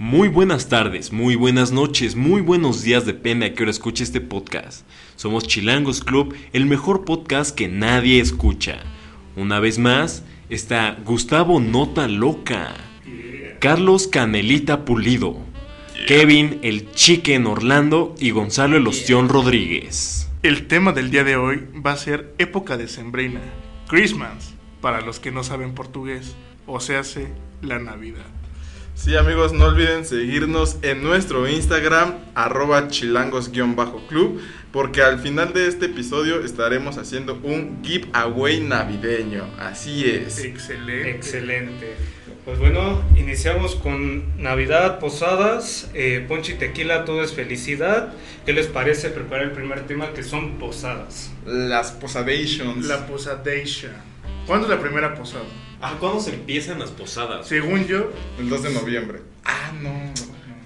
Muy buenas tardes, muy buenas noches, muy buenos días, depende a qué hora escuche este podcast. Somos Chilangos Club, el mejor podcast que nadie escucha. Una vez más, está Gustavo Nota Loca, Carlos Canelita Pulido, Kevin el Chicken Orlando y Gonzalo el Ostión Rodríguez. El tema del día de hoy va a ser época decembrina, Christmas, para los que no saben portugués, o se hace la Navidad. Sí, amigos, no olviden seguirnos en nuestro Instagram, arroba chilangos-club, porque al final de este episodio estaremos haciendo un giveaway navideño. Así es. Excelente. Excelente. Pues bueno, iniciamos con Navidad, posadas, eh, ponche y tequila, todo es felicidad. ¿Qué les parece preparar el primer tema que son posadas? Las posadations. La posadation. ¿Cuándo es la primera posada? Ah, ¿cuándo se empiezan las posadas? Según yo, El 2 de noviembre. Ah, no.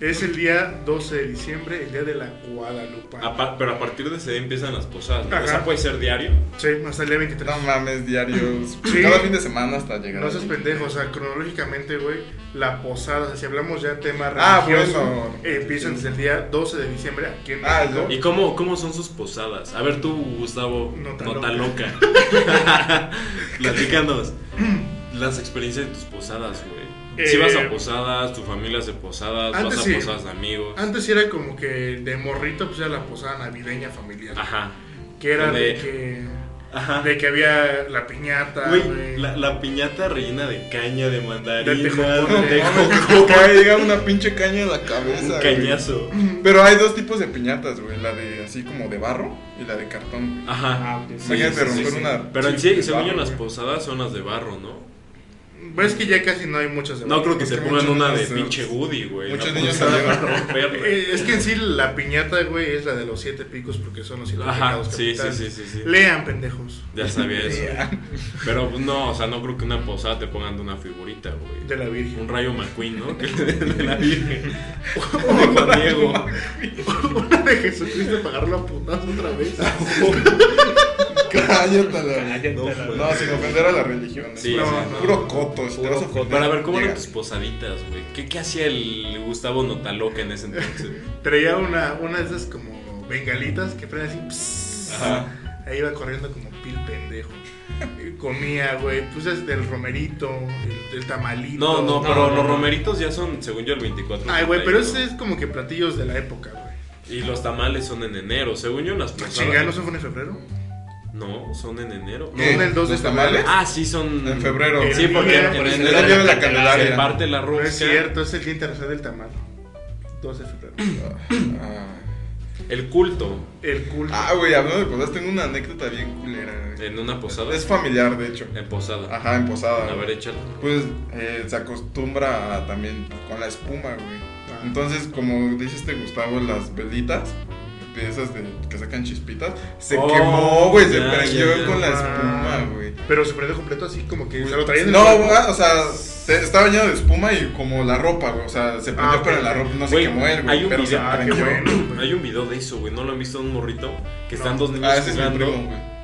es el día 12 de diciembre, el día de la Guadalupe. Pero a partir de ese día empiezan las posadas. ¿no? Ajá. O sea, puede ser diario. Sí, hasta el día 23. No mames, diarios. Sí. Cada fin de semana hasta llegar. No seas pendejo, o sea, cronológicamente, güey, la posada, o sea, si hablamos ya tema Ah, religioso, bueno. eh, empiezan desde el día 12 de diciembre aquí en Ah, México. ¿Y cómo, cómo son sus posadas? A ver tú, Gustavo, Nota nota, loca. loca. Platícanos las experiencias de tus posadas, güey. Si Eh, vas a posadas, tu familia hace posadas, antes vas a sí. posadas de amigos. Antes era como que de morrito, pues era la posada navideña familiar. Ajá. Que era de que, Ajá. de que había la piñata, Güey, güey. la, la piñata rellena de caña, de mandarina, De de, tejocote. Te caiga una pinche caña en la cabeza. un güey. cañazo. Pero hay dos tipos de piñatas, güey. La de así como de barro y la de cartón. güey. Ajá. Ah, sí, sí, sí, romper sí. una. Pero en sí, según yo, las posadas son las de barro, ¿no? Ves que ya casi no hay muchas No creo que se pongan una de se- pinche Woody, güey. muchos no niños salieron. para romperla. Eh, es que en sí la piñata, güey, es la de los siete picos porque son los siete Ajá, pecados sí, sí, capitales. sí, sí, sí. Lean, pendejos. Ya sabía eso. Pero pues, no, o sea, no creo que una posada te pongan de una figurita, güey. De la Virgen. Un rayo McQueen, ¿no? De la Virgen. De Juan Diego. Una de Jesucristo para agarrarlo a putazo otra vez. Cállate la. Cállate No. No, sin ofender a la religión. Sí, es sí, puro, puro coto. Si te Puro vas a coto. ofender, Pero a ver, ¿cómo eran tus posaditas, güey? ¿Qué, ¿Qué hacía el Gustavo Notaloca en ese entonces? Traía una, una de esas como bengalitas que prenden así. pss. Ajá. Ahí iba corriendo como pil pendejo. Comía, güey, pues es del romerito, el, el tamalito. No, no, No, pero no, los no. romeritos ya son, según yo, el 24. Ay, güey, pero 31. ese es como que platillos de la época, güey. Y los tamales son en enero. Según yo, las posadas. Chingar, ¿no se fue en febrero? No, son en enero. ¿Qué? No. ¿Son el 2 de ¿Los tamales? febrero? Ah, sí, son. En febrero. Sí, porque en, en enero es el día de la Candelaria. Se parte la No rosca. es cierto, es el Día Internacional del Tamal. 2 de febrero. Ah. El culto. El culto. Ah, güey, hablando de posadas, tengo una anécdota bien culera. güey. En una posada. Es familiar, de hecho. En posada. Ajá, en posada. A ver, échalo. Pues eh, se acostumbra a también con la espuma, güey. Ah. Entonces, como dice este Gustavo, las velitas, de esas de, que sacan chispitas, se Oh, quemó, güey, se prendió ya, ya. con la Ah. espuma, güey. Pero se prendió completo así como que se lo traían No, ah, o sea, te- estaba lleno de espuma y como la ropa, güey. O sea, se prendió, Ah, pero la ropa no se Güey, quemó güey. Pero se video- Ah, qué prendió. bueno. güey. Hay un video de eso, güey. ¿No lo han visto un morrito? Que están No. dos niños Ah, ese es mi primo, güey.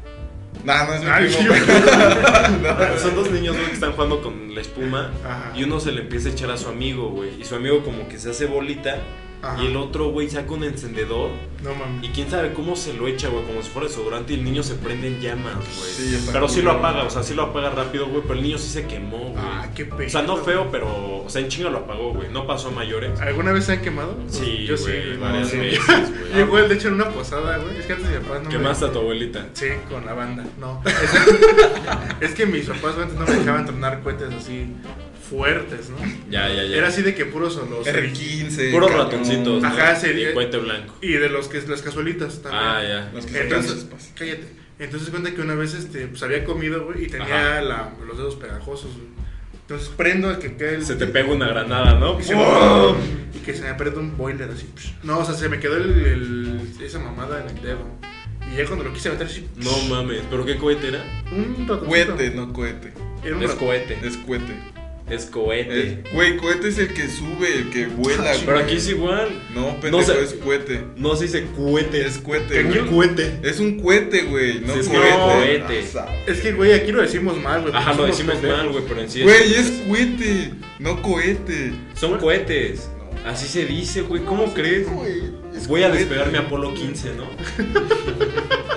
Nah, no es mi Ay, primo. güey. Ah, Son dos niños, güey, que están jugando con la espuma. Ajá. Y uno se le empieza a echar a su amigo, güey. Y su amigo como que se hace bolita. Ajá. Y el otro, güey, saca un encendedor. No mames. Y quién sabe cómo se lo echa, güey. Como si fuera desodorante. Y el niño se prende en llamas, güey. Sí, pero sí lo apaga, o sea, sí lo apaga rápido, güey. Pero el niño sí se quemó, güey. Ah, qué pedo. o sea, no feo, pero. O sea, en chinga lo apagó, güey. No pasó a mayores. ¿Alguna vez se han quemado? Sí, yo sí. güey, güey. varias veces, güey. Llegó el de hecho en una posada, güey. Es que antes mi papá no me- ¿Quemaste a tu abuelita? Sí, con la banda. No. Es, es que mis papás antes no me dejaban tronar cohetes así fuertes, ¿no? Ya, ya, ya. Era así de que puros son los. R15. Puros ratoncitos. ¿no? Ajá, sí. Y cohete blanco. Y de los que las cazuelitas también. Ah, ya. Los que Entonces, chispas. cállate. Entonces cuenta que una vez este, pues había comido, güey, y tenía la- los dedos pegajosos, güey. Entonces prendo el que queda el. Se te pega una granada, ¿no? Y, se ¡Pum! y que se me aprieta un boiler así. psh. No, o sea, se me quedó el, el- esa mamada en el dedo. Y ya cuando lo quise meter así. No mames, ¿pero qué cohete era? Un ratoncito. Cohete, no cohete. Era un Es cohete. Es cohete. Es cohete. Es- Güey, cohete es el que sube, el que vuela. Pero güey. aquí es igual. No, pendejo, sé. es cohete. No se dice cohete. Es cohete. ¿Qué güey. cohete. Es un cohete, güey. No Sí, es que cohete. cohete. Ah. Es que, güey, aquí lo decimos mal, güey. Ajá, lo decimos pendejos. mal, güey, pero en sí Güey, es cohete, no cohete. Son cohetes. No, Así se dice, güey. ¿Cómo crees? Güey, Voy a despegar mi Apolo 15, ¿no?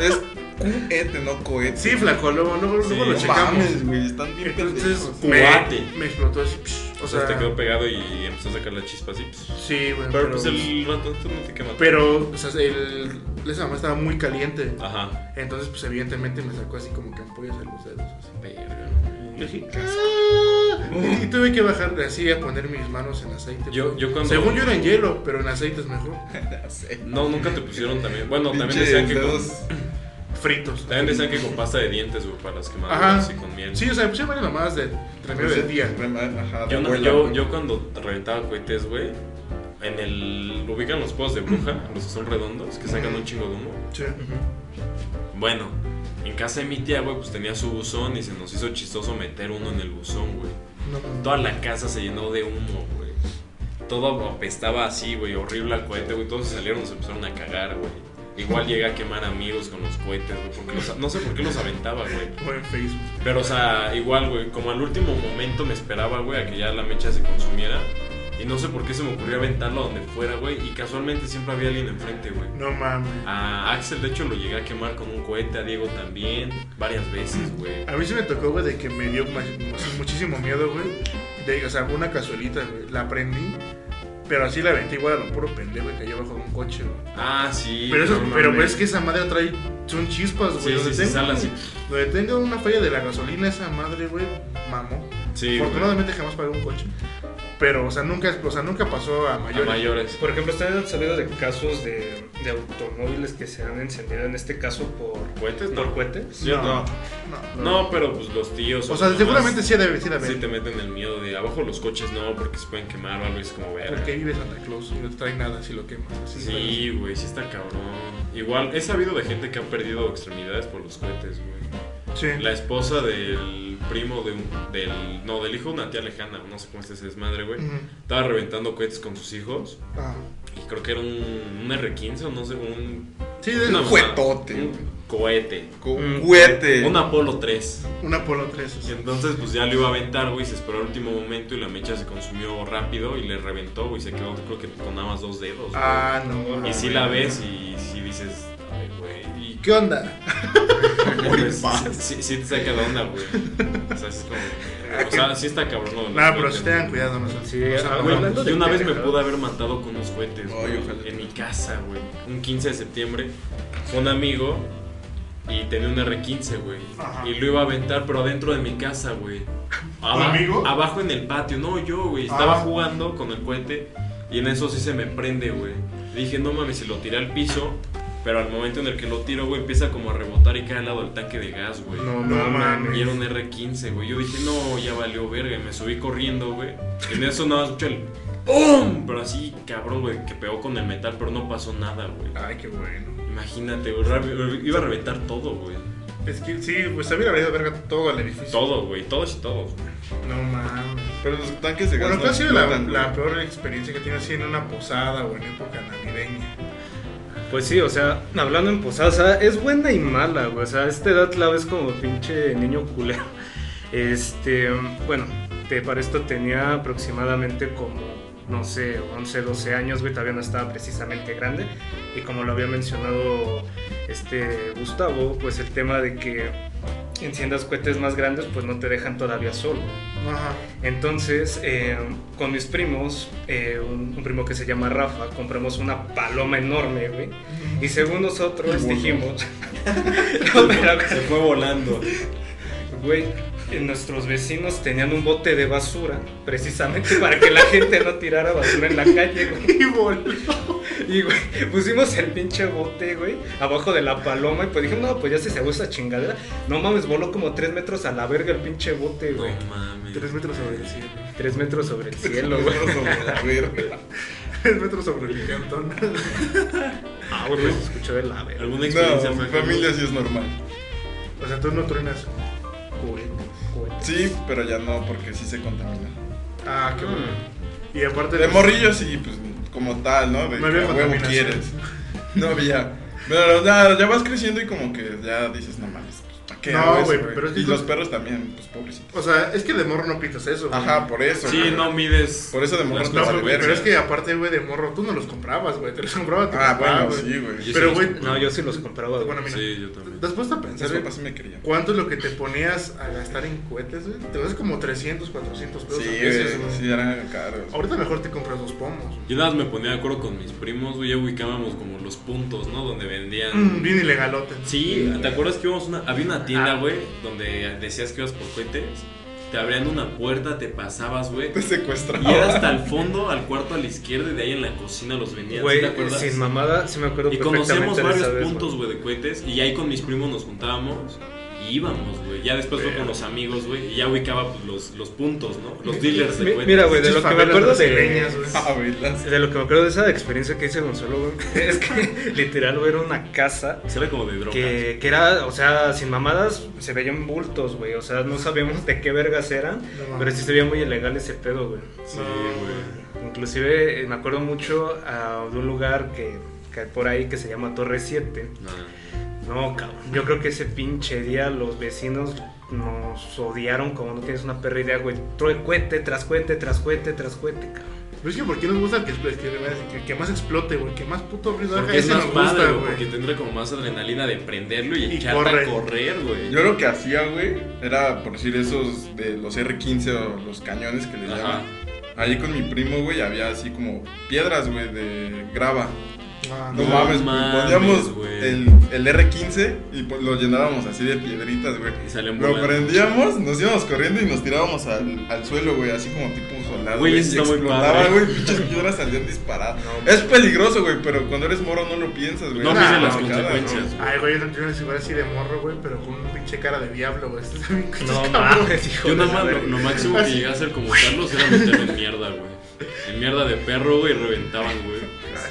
Es cohete, no cohete. Sí, flaco, luego, luego, Sí, luego lo no checamos. mames, güey, están bien Entonces pendejos. me, explotó así. psh, O o sea, sea, te quedó pegado y empezó a sacar la chispa así. pues. Sí, güey. Pero pues el ratón no te quema. Pero, o sea, el, esa mamá estaba muy caliente. Ajá. Entonces, pues evidentemente me sacó así como que ampollas en los dedos. Así. Verga. Yo dije. Y tuve que bajar así a poner mis manos en aceite. Yo- yo cuando- Según yo era en hielo, pero en aceite es mejor. No, nunca te pusieron también. Bueno, también decían que con. Fritos. también decían que con pasta de dientes, güey, para las quemaduras Ajá. y con miel. Sí, o sea, puse varias mamadas de remedio del día. Ajá, Yo, no- yo, yo cuando reventaba cohetes, güey, en el. ubican los pozos de bruja, los que son redondos, que sacan un chingo de humo. Sí. Bueno, en casa de mi tía, güey, pues tenía su buzón y se nos hizo chistoso meter uno en el buzón, güey. No, no. Toda la casa se llenó de humo, güey. Todo apestaba así, güey, horrible al cohete, güey. Todos se salieron, se empezaron a cagar, güey. Igual llegué a quemar amigos con los cohetes, güey, porque los- no sé por qué los aventaba, güey. O en Facebook. Pero, o sea, igual, güey, como al último momento me esperaba, güey, a que ya la mecha se consumiera. Y no sé por qué se me ocurrió aventarlo donde fuera, güey. Y casualmente siempre había alguien enfrente, güey. No mames. A Axel, de hecho, lo llegué a quemar con un cohete, a Diego también, varias veces, güey. A mí sí me tocó, güey, de que me dio muchísimo miedo, güey. De, o sea, una casualita, güey. La prendí, pero así la aventé igual a lo puro pendejo, güey, cayó abajo de un coche, güey. Ah, sí. Pero, eso, no pero mames. es que esa madre trae, son chispas, güey. sí, donde, sí, tenga, sale así. donde tenga una falla de la gasolina, esa madre, güey, mamó. Sí, güey. Afortunadamente jamás pagué un coche. Pero, o sea, nunca, o sea, nunca pasó a A mayores. Por ejemplo, ¿ustedes han sabido de casos de, de automóviles que se han encendido, en este caso por, ¿Cohetes? por No. cohetes? Yo no. No, No, pero pues los tíos. O sea, mamás seguramente sí debe, sí debe. Sí te meten el miedo de abajo los coches no, porque se pueden quemar o algo y es como ver. Porque vive Santa Claus y no te trae nada si lo quemas. Sí, güey, sí está cabrón. Igual, he sabido de gente que ha perdido extremidades por los cohetes, güey. Sí. La esposa del primo de un, del, no, del hijo de una tía lejana, no sé cómo es ese desmadre, güey. Estaba reventando cohetes con sus hijos Ah. y creo que era un, un R15 o no sé, un... Sí, de un güey. cohete. Mm. cohete. Un Apolo 3. una Polo 3. Y entonces pues ya lo iba a aventar, güey, se esperó al último momento y la mecha se consumió rápido y le reventó, güey, se quedó creo que con nada más dos dedos. güey. Ah, no. y si la ves y si dices, ay, güey, y ¿Qué onda? Muy pues, fácil. sí, sí te saca de onda, güey. O sea, es como, o sea, sí está cabrón. los Nah, pero si tengan cuidado, no sé. Sí, O sea, ah, no, Güey, hablando yo de una vez me pude haber matado con unos cohetes, güey, ojalá. en mi casa, güey. Un 15 de septiembre, un amigo y tenía un R15, güey. Ajá. Y lo iba a aventar, pero adentro de mi casa, güey. Amigo? Abajo en el patio, no yo, güey. Estaba Ah. jugando con el cohete y en eso sí se me prende, güey. Dije, no mames, si lo tiré al piso, pero al momento en el que lo tiro, güey, empieza como a rebotar y cae al lado del tanque de gas, güey. No, No mames. Y era un R15, güey. Yo dije, no, ya valió verga. Y me subí corriendo, güey. Y en eso nada más escuché el ¡PUM! Pero así, cabrón, güey, que pegó con el metal, pero no pasó nada, güey. Ay, qué bueno. Imagínate, güey. Iba a reventar todo, güey. Es que sí, pues hubiera valido verga todo el edificio. Todo, güey. Todos y todos, güey. No mames. Pero los tanques de gas. Bueno, no ¿cuál ha sido la, peor experiencia que tienes así en una posada o en época navideña? Pues sí, o sea, hablando en posada, es buena y mala, güey. O sea, a esta edad la ves como pinche niño culero. Este, bueno, te, para esto tenía aproximadamente como, no sé, 11, 12 años, güey. Todavía no estaba precisamente grande. Y como lo había mencionado este Gustavo, pues el tema de que enciendas cohetes más grandes, pues no te dejan todavía solo. Ajá. Entonces, eh, con mis primos, eh, un, un primo que se llama Rafa, compramos una paloma enorme, güey. Y según nosotros dijimos, no, pero, Se fue volando. güey, eh, nuestros vecinos tenían un bote de basura, precisamente para que la gente no tirara basura en la calle, güey. Y volvió. Y, güey, pusimos el pinche bote, güey, abajo de la paloma y pues dijimos, no, pues ya se cebó esa chingadera. No mames, voló como 3 metros a la verga el pinche bote, No güey. mames. Tres metros sobre el cielo. 3 metros sobre el cielo, güey. Tres metros sobre el cantón. Ah, güey, pues se escuchó de la verga. ¿Alguna experiencia No, mi familia sí es normal. O sea, tú no truenas. Cohetes. Sí, pero ya no, porque sí se contamina. Ah, qué bueno. Mm. Y aparte. De morrillo sí, pues como tal, ¿no? De que a huevo quieres. No había. Pero ya, ya vas creciendo y como que ya dices, no mames, pues, ¿para Qué No, güey, pero es que Y los perros también, pues pobrecitos. O sea, es que de morro no pitas eso. güey. Ajá, por eso. Sí, güey. no mides. Por eso de morro te No, güey, verga. pero es que aparte, güey, de morro, tú no los comprabas, güey. Te los compraba tu Ah, papá, bueno, güey. sí, güey. Pero, sí güey, los- No, yo sí los compraba. Bueno, mira. Sí, yo también. Después de Mis pensar, güey, sí me querían. ¿cuánto es lo que te ponías a gastar en cohetes, güey? Te vas como 300, 400 pesos Sí, a veces, güey. Sí, eran caros. Ahorita mejor te compras dos pomos. Yo nada más me ponía de acuerdo con mis primos, güey. Ya ubicábamos como los puntos, ¿no? Donde vendían. Mm, bien ilegalote. Sí, ¿te acuerdas que íbamos a una, había una tienda, Ah. güey, donde decías que ibas por cohetes? Te abrían una puerta, te pasabas, güey. Te secuestraban. Y era hasta el fondo, al cuarto a la izquierda, y de ahí en la cocina los vendían. ¿sí Güey, ¿Te acuerdas? sin mamada, sí me acuerdo Y perfectamente conocíamos de varios vez, puntos, güey, de cohetes. Y ahí con mis primos nos juntábamos y íbamos, güey. Ya después fue con los amigos, güey. Y ya ubicaba pues, los, los puntos, ¿no? Los dealers de cohetes. Mira, güey, de lo que me acuerdo de, güey. Ah, güey, las- de lo que me acuerdo de esa experiencia que hice Gonzalo, güey, es que literal, güey, era una casa Sí, Era como de drogas. que, que era, o sea, sin mamadas, se veían bultos, güey, o sea, no sabíamos de qué vergas eran, No, pero sí se veía muy ilegal ese pedo, güey. Sí, No, güey. Inclusive eh, me acuerdo mucho ah, de un lugar que, que hay por ahí que se llama Torre 7. No. No, cabrón. Yo creo que ese pinche día los vecinos nos odiaron como no tienes una perra idea, güey. Cohete tras cohete, tras cohete, tras cohete, cabrón. Pero es que ¿por qué nos gusta que, que, que, que más explote, güey? Que más puto ruido haga. Porque es Ese más nos padre, gusta, güey. Porque tendrá como más adrenalina de prenderlo y, Y corre. a correr, güey. Yo lo que hacía, güey, era por decir esos de los R15 o los cañones que les Ajá. llaman. Ahí con mi primo, güey, había así como piedras, güey, de grava. No, No mames, güey. mames, Poníamos güey. el, el R15 y pues, lo llenábamos así de piedritas, güey. Y Lo volando. prendíamos, nos íbamos corriendo y nos tirábamos al, al suelo, güey, así como tipo soldado. Güey, eso está muy explotaba, padre. güey, pinches piedras salían disparadas. No, es peligroso, güey, pero cuando eres moro no lo piensas, güey. No una las consecuencias. ¿no? Ay, güey, yo no igual así de morro, güey, pero con un pinche cara de diablo, güey. No mames, hijo Yo de nada la más lo, verga. lo máximo que llegué a hacer como Carlos era meterlo en mierda, güey. En mierda de perro, güey, y reventaban, güey.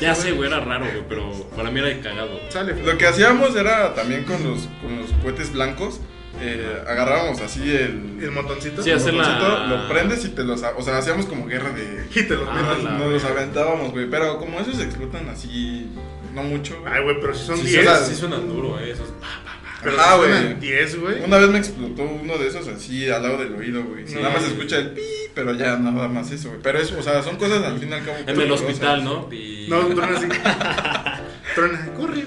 Ya sé, güey, era raro, güey, pero para mí era de cagado. Sale, Lo que hacíamos era también con los, con los cohetes blancos, eh, agarrábamos así el, el montoncito. Sí, hacer la- botoncito, lo prendes y te los... O sea, hacíamos como guerra de... Y te los Ah, la Nos los aventábamos, güey, pero como esos explotan así, no mucho. Ay, güey, pero si son Sí, 10. suena, sí suena duro, eh. Esos... Pero si güey. suenan 10, güey. Una vez me explotó uno de esos así al lado del oído, güey. No. Nada más se escucha el pi, pero ya nada más eso, güey. Pero eso, o sea, son cosas al fin y al cabo. En el hospital, ¿no? No, truena así. truena, corre.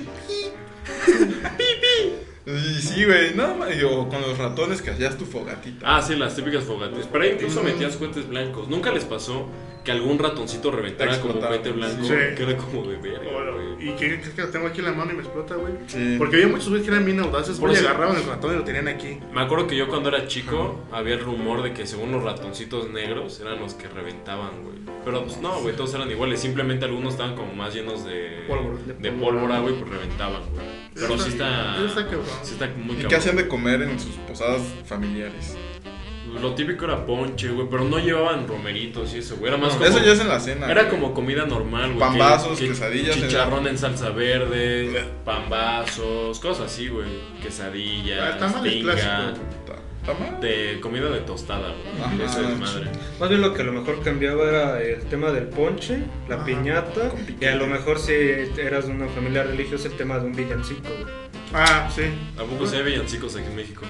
Y sí, güey, más. O con los ratones que hacías tu fogatita. Ah, sí, las típicas fogates. Pero ahí incluso metías cohetes blancos. ¿Nunca les pasó que algún ratoncito reventara como cohete blanco? Sí. Que era como de verga, güey. ¿Y qué crees que lo tengo aquí en la mano y me explota, güey? Sí. Porque había muchos güeyes que eran bien audaces, Por güey, agarraban el ratón y lo tenían aquí. Me acuerdo que yo cuando era chico había el rumor de que según los ratoncitos negros eran los que reventaban, güey. Pero pues no, güey, todos eran iguales. Simplemente algunos estaban como más llenos de Pólvora. de pólvora, güey, pues reventaban, güey. Pero sí está. Está cabrón. Sí está muy ¿Y cabrón. qué hacían de comer en sus posadas familiares? Lo típico era ponche, güey, pero no llevaban romeritos y eso, güey. Era más No, como. eso ya es en la cena. Era güey. como comida normal, güey. Pambazos, que- que quesadillas, Chicharrón en salsa verde, pambazos, cosas así, güey. Ah, Quesadillas, tamales tinga. clásico. De comida de tostada, güey. Eso es madre. Más bien lo que a lo mejor cambiaba era el tema del ponche, la Ajá. piñata, y a lo mejor si eras de una familia religiosa el tema de un villancico, güey. Ah, sí. ¿A poco se ve villancicos aquí en México?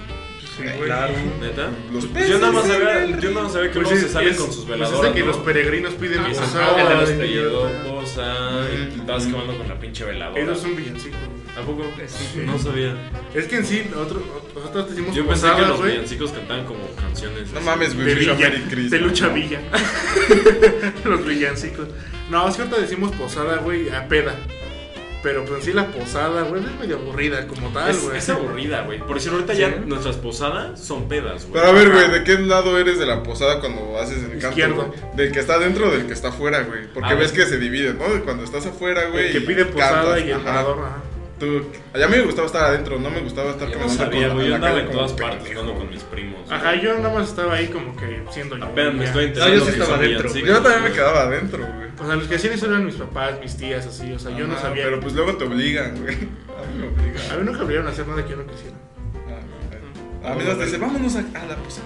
Sí. Claro. ¿Neta? Los Pues yo nada más sabía, yo nada más sabía que Pues luego sí, se salen es- con sus pues veladoras, es de que ¿no? los peregrinos piden se posada. el de los y- pedidos, posa, y vas quemando con la pinche veladora. Eso es un villancico, güey. ¿A poco? Sí. No sabía. Es que en sí, nosotros, nosotros decimos Yo pensé que los güey. villancicos cantaban como canciones. No así. mames, güey. De Villa, Merry Christmas. de lucha Villa. los villancicos. No, es que ahorita decimos posada, güey, a peda. Pero pues en sí la posada, güey, es medio aburrida como tal, Es, güey. es aburrida, güey. Por decir, ahorita Sí. ya nuestras posadas son pedas, güey. Pero a ver, güey, ¿de qué lado eres de la posada cuando haces el canto? ¿Del que está dentro o del que está afuera, güey? Porque Ah, ves que se divide, ¿no? De Cuando estás afuera, güey. El que pide posada cantas, y el ajá. parador, ajá. Tú, a mí me gustaba estar adentro, no me gustaba estar Yo no sabía, con- Yo la andaba en todas partes jugando con mis primos. güey. Ajá, yo nada más estaba ahí como que siendo yo. Apenas me estoy No, enterando. yo sí estaba son dentro, villancicos, Yo también me quedaba adentro, güey. O sea, los que hacían eso eran mis papás, mis tías, así. O sea, yo no sabía. Pero pues luego te obligan, güey. A mí me obligan. A mí nunca obligaron a hacer nada que yo no quisiera. Ah, A mí nos dicen, vámonos a, a la posada.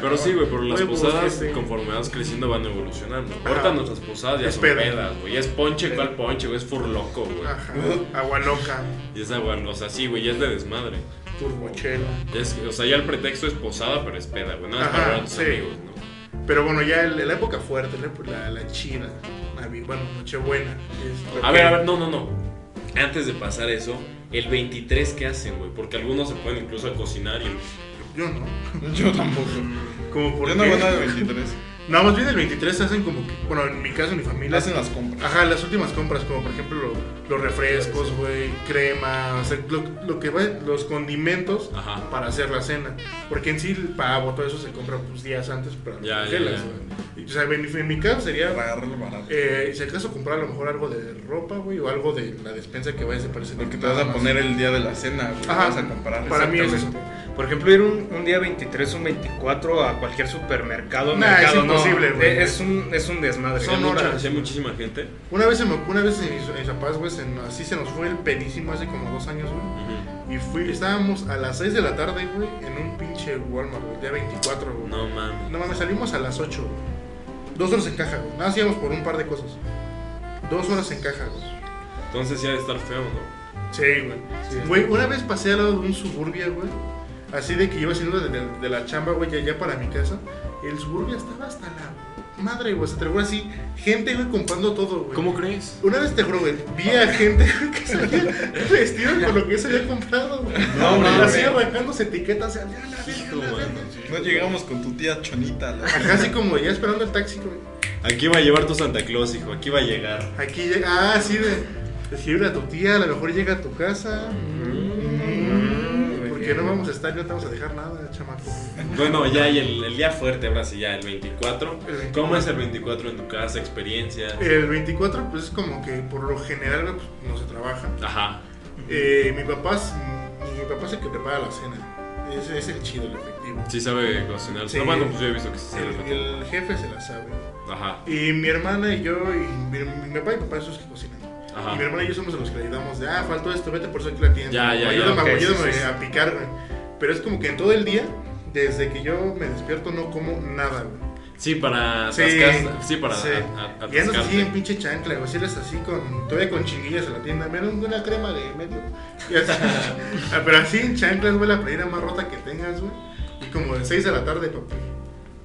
Pero sí, güey, pero las Huevos, posadas, gente. conforme vas creciendo, van evolucionando. Ahorita nuestras posadas ya Es son peda. pedas, güey. Es ponche, ¿cuál ponche, güey? Es furloco, güey. Ajá. Agua loca. Y es agua, o sea, sí, güey, ya es de desmadre. turbochelo. Es- o sea, ya el pretexto es posada, pero es peda, güey. Nada más para tus sí. amigos, ¿no? Pero bueno, ya el- la época fuerte, la, la, la chida, Navi- bueno, Nochebuena. A ver, a ver, no, no, no. Antes de pasar eso, el 23, ¿qué hacen, güey? Porque algunos se pueden incluso a cocinar y... Yo no. Yo tampoco. Como por Yo no hago nada de 23. No, más bien el 23 hacen como que, bueno, en mi caso, en mi familia. Hacen las compras. Ajá, las últimas compras, como por ejemplo lo- los refrescos, güey, crema, o sea, lo, lo que va, los condimentos Ajá. para hacer la cena. Porque en sí el pavo, todo eso se compra pues, días antes para Ya, las ya, congelas, ya. güey. Y, O sea, en, mi- en mi caso sería, Para agarrarlo barato. eh, si acaso comprar a lo mejor algo de ropa, güey, o algo de la despensa que vayas a aparecer. Porque te vas a poner el día de la cena, güey. Ajá. Vas a comprar. Para mí es eso. Por ejemplo, ir un, un día 23 un 24 a cualquier supermercado, Nah, mercado, no, imposible, güey. Es un, es un desmadre. Son Hay mucha- horas. hay muchísima gente. Una vez, se me, una vez en en papás, güey, así se nos fue el pedísimo hace como dos años, güey. Ujú. Y fui, estábamos a las 6 de la tarde, güey, en un pinche Walmart, güey, día 24, güey. No mames. No mames, salimos a las 8, güey. Dos horas en caja, güey. Nada, más íbamos por un par de cosas. Dos horas en caja, güey. Entonces ya de estar feo, ¿no? Sí, güey. Güey, una vez pasé al lado de un suburbia, güey. Así de que iba haciendo de, de- de la chamba, güey, ya, ya para mi casa. El suburbia estaba hasta la madre, güey. Se trabó así. Gente, güey, comprando todo, güey. ¿Cómo crees? Una vez te juro, güey, vi a gente que salía vestida con lo que se había comprado, güey. No, mames. Así arrancándose etiquetas, ya, la verga, Hijo, la verga. mano. No llegamos con tu tía Chonita. la- Acá así como ya esperando el taxi, güey. Aquí va a llevar tu Santa Claus, hijo. Aquí va a llegar. Aquí llega, ah, así de decirle a tu tía, a lo mejor llega a tu casa. Mm, Porque no vamos a estar, no te vamos a dejar nada, chamaco. Bueno, ya y el, el día fuerte, ahora sí, ya el 24. El 24. ¿Cómo es el 24 en tu casa? ¿Experiencias? El 24, pues es como que por lo general pues, no se trabaja. Ajá. Eh, mi papá, es- mi papá es el que prepara la cena. Ese es el chido, el efectivo. Sí sabe cocinar. Sí. No, bueno, pues yo he visto que sabe El, el jefe se la sabe. Ajá. Y mi hermana y yo, y mi, mi papá y papá esos que cocinan. Ajá. Y mi hermana y yo somos los que le ayudamos de, ah, faltó esto, vete por eso aquí la tienda. Ya, ya, ya, Ayúdame, ok, ayúdame sí, sí, sí. a picar. Pero es como que en todo el día, desde que yo me despierto, no como nada, güey. Sí, para Sí, atascar- Sí, para sí. a- a- Y andas así en pinche chancla, güey. Si eres así con, todavía con chinguillas en la tienda, me dan una crema de medio. Así, Ah, pero así en chanclas, güey, la playera más rota que tengas, güey. Y como de 6 de la tarde, papi.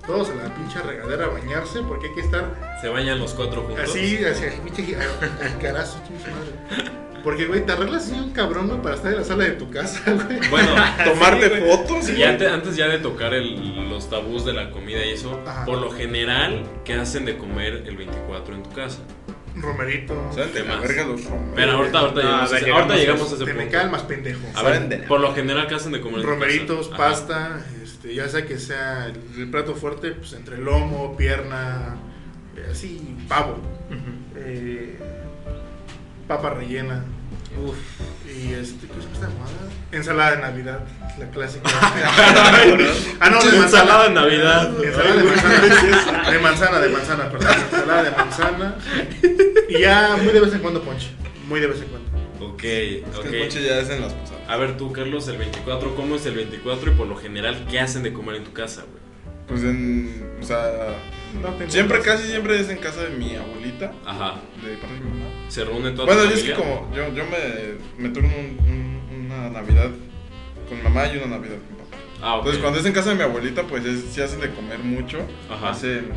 Todos a la pinche regadera a bañarse porque hay que estar Se bañan los cuatro juntos. así, el pinche carazo, madre. Porque, güey, te arreglas así un cabrón, güey, para estar en la sala de tu casa, güey. Bueno, Tomarte sí, fotos. Y antes, antes ya de tocar el- los tabús de la comida y eso, Ajá. por lo general, ¿qué hacen de comer el 24 en tu casa? Romerito. ¿Saben de la Temas. verga los romeros? Pero ahorita, ahorita, No, llegamos, a ese, ahorita llegamos llegamos a ese Te me punto. calmas, pendejo. A ver, por lo general, ¿qué hacen de comer en tu casa? Romeritos, pasta, este, ya sea que sea el, el plato fuerte, pues entre lomo, pierna, eh, así, pavo, eh, papa rellena. Uf. Y este, ¿qué es moda? Ensalada de Navidad, la clásica. ah, no, de Ensalada manzana. de Navidad. Ensalada de manzana. De manzana, de manzana, perdón. Ensalada de manzana. Y ya muy de vez en cuando ponche. Muy de vez en cuando. Ok, Es ok. que el coche ya es en las posadas. A ver tú, Carlos, el 24, ¿cómo es el 24 y por lo general qué hacen de comer en tu casa, güey? Pues en. O sea. No Siempre, casa. casi siempre es en casa de mi abuelita. Ajá. De parte de mi mamá. ¿Se reúne toda Bueno, yo es que como. Yo, yo me, me turno un- un- una Navidad con mi mamá y una Navidad con papá. Ah, ok. Entonces, cuando es en casa de mi abuelita, pues es, sí hacen de comer mucho. Ajá. Hacen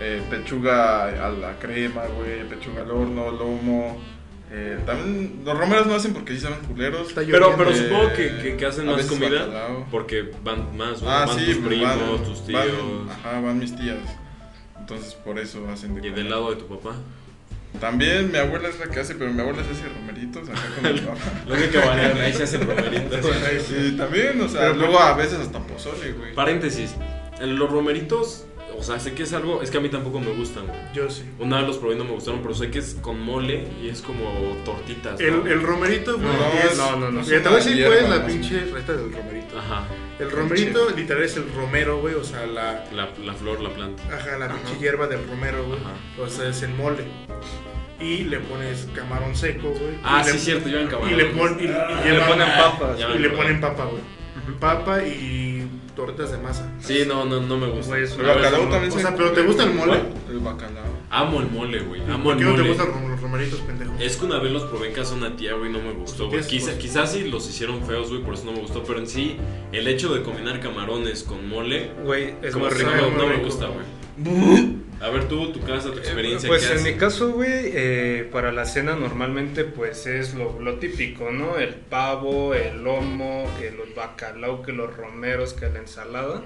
eh, pechuga a la crema, güey, pechuga al horno, lomo. Eh, también los romeros no hacen porque sí saben culeros. Pero, pero Eh, supongo que, que, que hacen más comida bacalao. porque van más. Ah, van sí, tus primos, van- tus van- tíos. ajá, van mis tías. Entonces, por eso hacen de y comer. del lado de tu papá. También mi abuela es la que hace, pero mi abuela se hace romeritos acá con mi papá. Lo único que varía, ahí se hacen romeritos. Sí, también, o sea, Pero- luego a veces hasta pozole, güey. Paréntesis. en Los romeritos, o sea, sé que es algo, es que a mí tampoco me gustan, güey. Yo sí. Una vez los probé y no me gustaron, pero sé que es con mole y es como tortitas. ¿no? El, el romerito, güey, No, es. no, no, no. Te voy a decir cuál es la pinche receta del romerito. Ajá. El romerito, literal, es el romero, güey. O sea, la. La, la flor, la planta. Ajá, la pinche hierba del romero, güey. Ajá. O sea, es el mole. Y le pones camarón seco, güey. Ah, y sí, le, cierto, llevan camarón. Y le, pon- y, y Y le ponen me Y le ponen papa, güey. Papa y tortas de masa. Sí, no, no, no me gusta. Güey, es El una vez bacalao no- también O se sea, pero ¿te gusta el mole? El bacalao. Amo el mole, güey. Amo ¿Por el qué no te gustan los- los romeritos, pendejo? Es que una vez los probé en casa de una tía, güey, no me gustó, güey. Pues, Quizá, pues- quizás sí los hicieron feos, güey, por eso no me gustó. Pero en sí, el hecho de combinar camarones con mole, Güey, es como más rico. no, sabe no muy me rico. gusta, güey. A ver, tú, tu casa, tu experiencia. Pues ¿qué en haces? mi caso, güey, eh, para la cena normalmente pues es lo, lo típico, ¿no? El pavo, el lomo, que los bacalao, que los romeros, que la ensalada.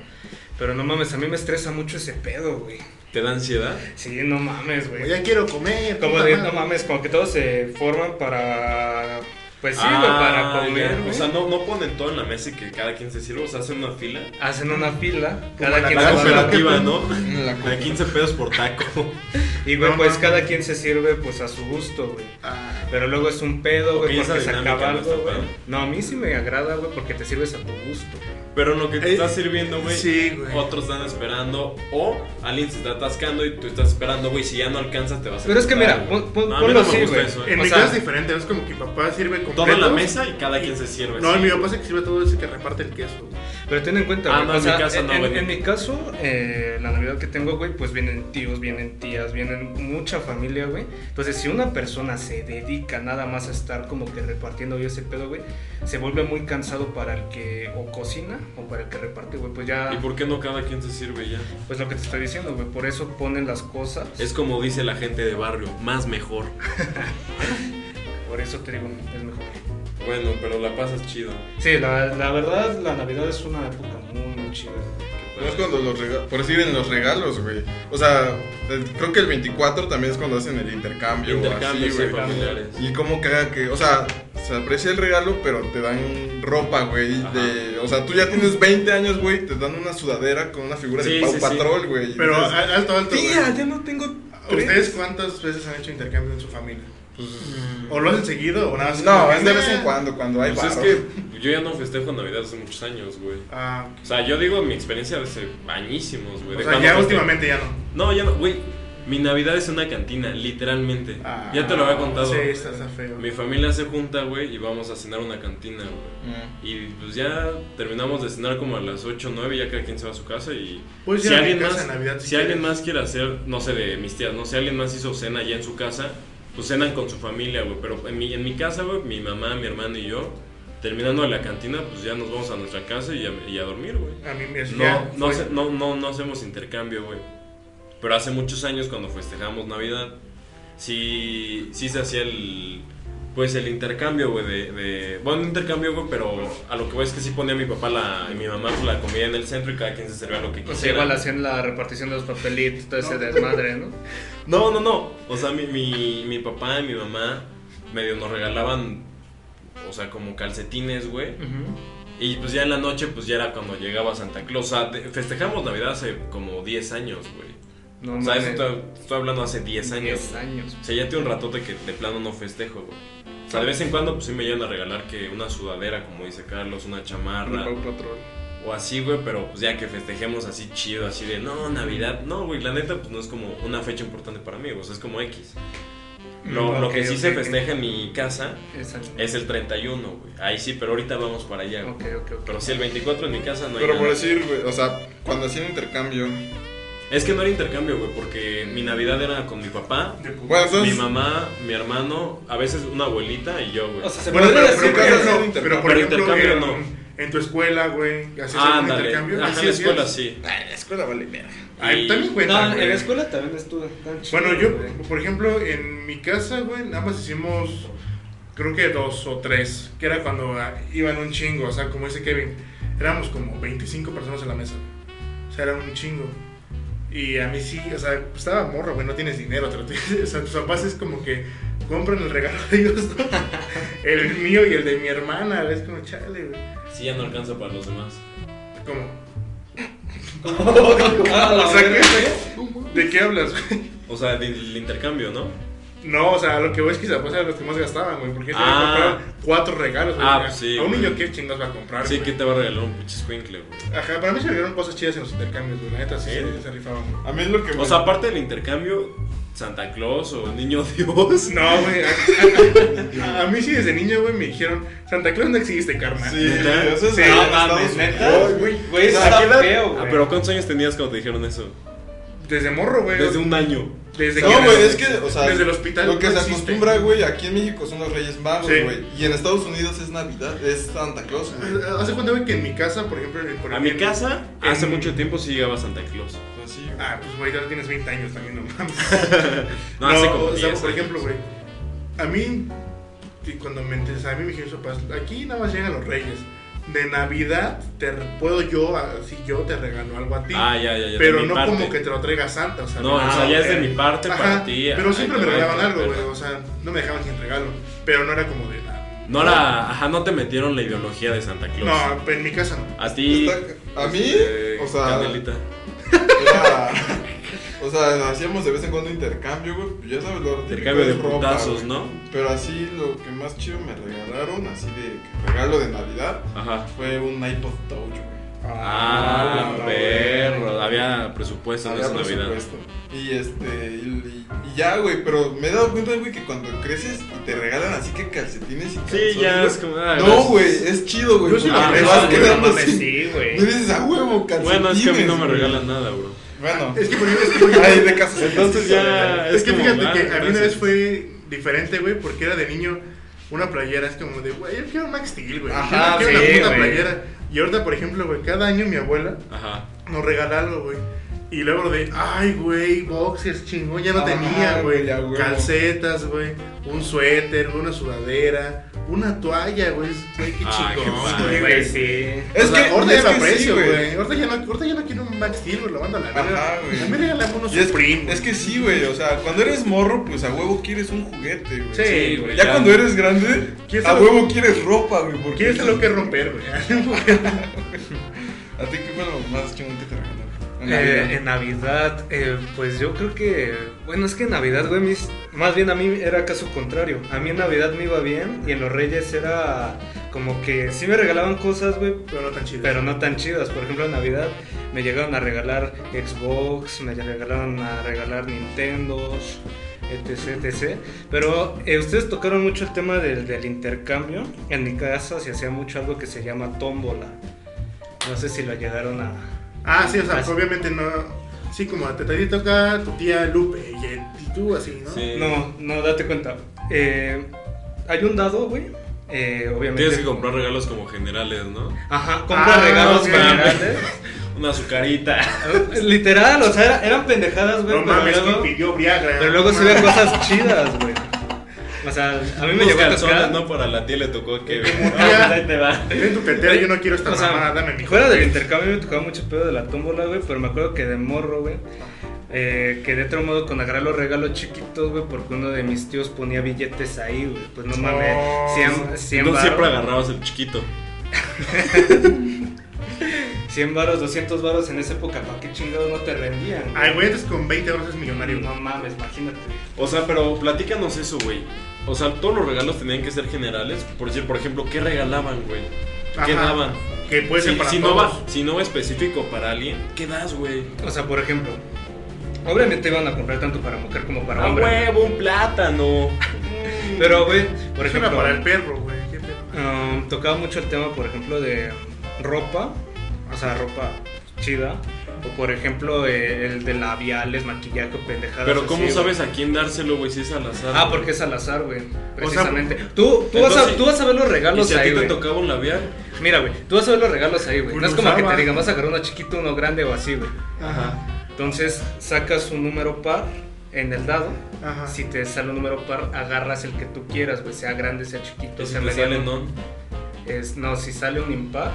Pero no mames, a mí me estresa mucho ese pedo, güey. ¿Te da ansiedad? Sí, no mames, güey. Ya quiero comer. Como de, no mames, como que todos se forman para... Pues sí, Ah, güey, para comer, ya. O sea, no, no ponen todo en la mesa y que cada quien se sirva, o sea, hacen una fila. Hacen una fila, Como cada la quien La cooperativa, ¿no? La De 15 pesos por taco. Y güey, No, pues no, cada no. quien se sirve pues a su gusto, güey. Ah, Pero luego es un pedo, güey, porque se acaba no algo, güey. No, a mí sí me agrada, güey, porque te sirves a tu gusto. güey. Pero en lo que te Eh, estás sirviendo, güey, sí, güey. otros están esperando. O alguien se está atascando y tú estás esperando, güey. Si ya no alcanzas, te vas a Pero es que mira, ponlo no me así, gusta güey. eso, en mi casa es diferente, es como que papá sirve completo. Todo en la mesa y cada quien se sirve. No, sí. mi papá se sirve todo ese que reparte el queso. güey. Pero ten en cuenta, Ah, güey, no, en mi sea, casa no, en, güey. en mi caso, eh, la Navidad que tengo, güey, pues vienen tíos, vienen tías, vienen mucha familia, güey. Entonces, si una persona se dedica nada más a estar como que repartiendo yo ese pedo, güey, se vuelve muy cansado para el que o cocina o para el que reparte, güey. Pues ya, ¿Y por qué no cada quien se sirve ya? pues lo que te estoy diciendo, güey, por eso ponen las cosas. Es como dice la gente de barrio, más mejor. Por eso te digo, es mejor. Bueno, pero la pasas chido. Sí, la, la verdad, la Navidad es una época muy, muy chida. No es cuando los regalos, por decir en los regalos, güey. O sea, eh, creo que el 24 también es cuando hacen el intercambio. o Intercambios así, sí, güey. familiares. Y como caga que, o sea, se aprecia el regalo, pero te dan ropa, güey. De- O sea, tú ya tienes 20 años, güey, te dan una sudadera con una figura Sí, de Pau sí, sí. Patrol, güey. y Pero a- alto, alto. güey. tía, ya no tengo. ¿Ustedes cuántas veces han hecho intercambio en su familia? ¿O lo hacen seguido o nada más? No, es de vez "Nah". en cuando, cuando hay Pues es que yo ya no festejo Navidad hace muchos años, güey. Ah, O sea, yo digo mi experiencia de hace bañísimos, güey. o de sea, cuando ya feste- últimamente ya no. No, ya no, güey. Mi Navidad es una cantina, literalmente. Ah, ya te lo había contado. Sí, está, está feo. Mi familia se junta, güey, y vamos a cenar a una cantina, güey. Mm. Y pues ya terminamos de cenar como a las 8 o 9, ya cada quien se va a su casa y Puedes si ir a mi casa en Navidad si si alguien quieres. más quiere hacer, no sé, de mis tías, no sé, alguien más hizo cena ya en su casa, pues cenan con su familia, güey, pero en mi, en mi casa, güey, mi mamá, mi hermano y yo, terminando la cantina, pues ya nos vamos a nuestra casa y a, y a dormir, güey. A mí me No, no, se- no, no, no hacemos intercambio, güey. Pero hace muchos años cuando festejamos Navidad, sí, sí se hacía el, pues el intercambio, güey, de, de- bueno, un intercambio, güey, pero a lo que voy es que sí ponía mi papá la, y mi mamá pues, la comida en el centro y cada quien se servía lo que O sea, quisiera. igual hacían la repartición de los papelitos, todo ese desmadre, ¿no? No, no, no. O sea, mi, mi, mi papá y mi mamá medio nos regalaban, o sea, como calcetines, güey. Y pues ya en la noche, pues ya era cuando llegaba Santa Claus. O sea, festejamos Navidad hace como 10 años, güey. No, O sea, eso estoy, estoy hablando hace 10 años. 10 años. O sea, ya tiene un ratote que de plano no festejo, güey. O sea, de vez en cuando, pues sí me llegan a regalar que una sudadera, como dice Carlos, una chamarra. Pau Patrol. O así, güey, pero pues ya que festejemos así chido, así de, no, Navidad. No, güey, la neta, pues no es como una fecha importante para mí, o sea, es como X. Lo, Mm, lo que sí se festeja en mi casa Esa- es el 31, güey. Ahí sí, pero ahorita vamos para allá, güey. Ok, ok, ok. Pero si el 24 en mi casa no hay Pero por decir, güey, o sea, cuando hacían intercambio. Es que no era intercambio, güey, porque mi Navidad era con mi papá. Bueno, entonces. mi mamá, mi hermano, a veces una abuelita y yo, güey. O sea, se Bueno, pero, decir pero, no, un intercambio. pero por Pero ejemplo, intercambio en, en tu escuela, güey, ¿hacías Ah, algún intercambio? Ajá, ¿Sí en la escuela sí. Ay, la escuela vale verga. Y- también cuenta, No, en la escuela también estuve tan chido. Bueno, yo, güey. por ejemplo, en mi casa, güey, nada más hicimos, creo que dos o tres, que era cuando ah, iban un chingo, o sea, como dice Kevin, éramos como 25 personas en la mesa, o sea, era un chingo. Y a mí sí, o sea, pues, estaba morro, güey, no tienes dinero, te lo tienes- o sea, tus papás es como que compran el regalo de ellos, ¿no? El mío y el de mi hermana, es como, chale, güey. Sí, ya no alcanza para los demás. Como, la o sea, verga. ¿qué- ¿de qué hablas, güey? O sea, del intercambio, ¿no? No, o sea, lo que voy es que quizás eran los que más gastaban, güey. Porque tenían que Ah. comprar cuatro regalos, güey. Ah, A- pues sí, A un güey. niño, ¿qué chingados va a comprar? Sí, que te va a regalar un pinche squinkle, güey. Ajá, para mí se regalaron cosas chidas en los intercambios, güey. La neta sí, ¿Sí? se, se rifaban, güey. A mí es lo que. O sea, aparte del intercambio, Santa Claus o Niño Dios. No, güey. A, a- a mí sí desde niño, güey, me dijeron: Santa Claus no existe, carnal. Sí, ¿Neta? eso es Sí. No mames, neta. Güey. Güey, eso ¿A qué está Ah, pero ¿cuántos años tenías cuando te dijeron eso? Desde morro, güey. Desde un año. Desde No, güey, es que, o sea, desde el hospital lo que no se existe. acostumbra, güey, aquí en México son los Reyes Magos, Sí. güey. Y en Estados Unidos es Navidad, es Santa Claus, güey. Hace cuenta, güey, que en mi casa, por ejemplo, en- por A mi casa, en- hace mucho tiempo sí llegaba Santa Claus. Pues sí, güey. Ah, pues güey, ya tienes 20 años también, no mames. No, hace como o sea, 10 por ejemplo, güey, a mí, cuando me enteré, a mí me dijeron, papás, aquí nada más llegan los reyes. De Navidad, te puedo yo, si yo te regalo algo a ti. Ah, ya, ya, ya. pero no parte. como que te lo traiga Santa, o sea, No, o ah, sea, ya es de ok. mi parte para ti. Pero siempre me regalaban algo, güey, o sea, no me dejaban sin regalo. Pero no era como de nada. No la, ajá, no te metieron la ideología de Santa Claus. No, en mi casa no. A ti. Está- a mí, eh, o sea, Canelita. era- o sea, hacíamos de vez en cuando intercambio, güey. pues Ya sabes, lo Intercambio de ropa, putazos, güey. ¿no? Pero así, lo que más chido me regalaron, así de regalo de Navidad, Ajá. fue un iPod Touch, güey. Ah, no, perro. Había presupuesto en esa Navidad. Y este, y, y ya, güey, pero me he dado cuenta, güey, que cuando creces y te regalan así que calcetines y Sí, calzones, ya güey, es como. ah, No, güey, es chido, güey. Yo sí vas quedando no mames, así. sí, güey. Me dices, a huevo, calcetines. Bueno, es que a mí no me güey". regalan nada, bro. Bueno, Es que, por ejemplo, es que, por ejemplo, hay de casos. Entonces ya. Es que fíjate ah, que a mí una gracias. vez fue diferente, güey, porque era de niño una playera, es como de, güey, yo quiero Max Steel, güey. Ajá, yo quiero sí, una puta güey. playera. Y ahorita, por ejemplo, güey, cada año mi abuela Ajá. nos regala algo, güey. Y luego lo de, ay, güey, boxers chingón, ya no Ajá, tenía, güey. Calcetas, güey, un suéter, una sudadera, una toalla, güey. Güey, qué qué chingón, güey. Sí. Es o sea, que- ahorita es ya lo que sí, aprecio, güey. ahorita, ya no, ahorita ya no quiero un Max Steel, güey, lo mando a la Ajá, verga. güey. A mí regálame unos Y es, es que sí, güey, o sea, cuando eres morro, pues a huevo quieres un juguete, güey. Sí, Sí, güey. Ya Ya. cuando eres grande, ¿Quieres a huevo quieres ropa, güey. porque- ¿Quieres lo que romper, güey? ¿A ti qué fue lo más chingón que te En Eh, Navidad. en Navidad, eh, pues yo creo que. Bueno, es que en Navidad, güey, mis- más bien a mí era caso contrario. A mí en Navidad me iba bien y en los Reyes era como que sí me regalaban cosas, güey, Pero no tan chido. pero no tan chidas. Por ejemplo, en Navidad me llegaron a regalar Xbox, me regalaron a regalar Nintendos, etc, etc. Pero eh, ustedes tocaron mucho el tema del, del intercambio. En mi casa se hacía mucho algo que se llama tómbola. No sé si lo llegaron a... Ah, sí, o sea, obviamente no. Sí, como te, te toca tu tía Lupe y, y tú así, ¿no? Sí. No, no, date cuenta. Eh, hay un dado, güey. Eh, obviamente. Tienes que comprar regalos como generales, ¿no? Ajá, compra Ah, regalos ok. generales. Una azucarita. Literal, o sea, era- eran pendejadas, güey. No pero mames, luego- que pidió Viagra. Pero luego se ven cosas chidas, güey. O sea, a mí me llegó a. ¿no? Para la tía le tocó que. Ah, ahí te va. Tu cartera, yo no quiero esta O sea, mamada, dame mi Fuera del intercambio me tocaba mucho pedo de la tómbola, güey, pero me acuerdo que de morro, güey, eh, que de otro modo con agarrar los regalos chiquitos, güey, porque uno de mis tíos ponía billetes ahí, güey, pues no mames, Oh. 100, 100 Entonces siempre agarrabas el chiquito. 100 varos, 200 varos en esa época, ¿para qué chingados no te rendían? Ay, güey, antes con 20 euros es millonario. no mames, imagínate. O sea, pero platícanos eso, güey. O sea, todos los regalos tenían que ser generales. Por decir, por ejemplo, ¿qué regalaban, güey? ¿Qué Ajá. daban? Que puede ser si, para si no todos. va, si no va específico para alguien, ¿qué das, güey? O sea, por ejemplo, obviamente iban a comprar tanto para mujer como para ¡A hombre. huevo, un plátano! Pero, güey, por ejemplo, para el perro, güey. Um, tocaba mucho el tema, por ejemplo, de ropa, o sea, ropa chida, o por ejemplo, eh, el de labiales, maquillaje, pendejadas. Pero ¿cómo así, sabes a quién dárselo, güey, si es al azar? Ah, güey? porque es al azar, güey. O sea, Precisamente. tú, tú, vas a, tú vas a ver los ¿Y regalos si a ti ahí, te güey. tocaba un labial? Mira, güey, tú vas a ver los regalos ahí, güey. Pues No es como que te digan, vas a agarrar uno chiquito, uno grande o así, güey. Ajá. Entonces, sacas un número par en el dado. Ajá. Si te sale un número par, agarras el que tú quieras, güey. Sea grande, sea chiquito, Y si sea te sale mediano. non. Es, no, si sale un impar,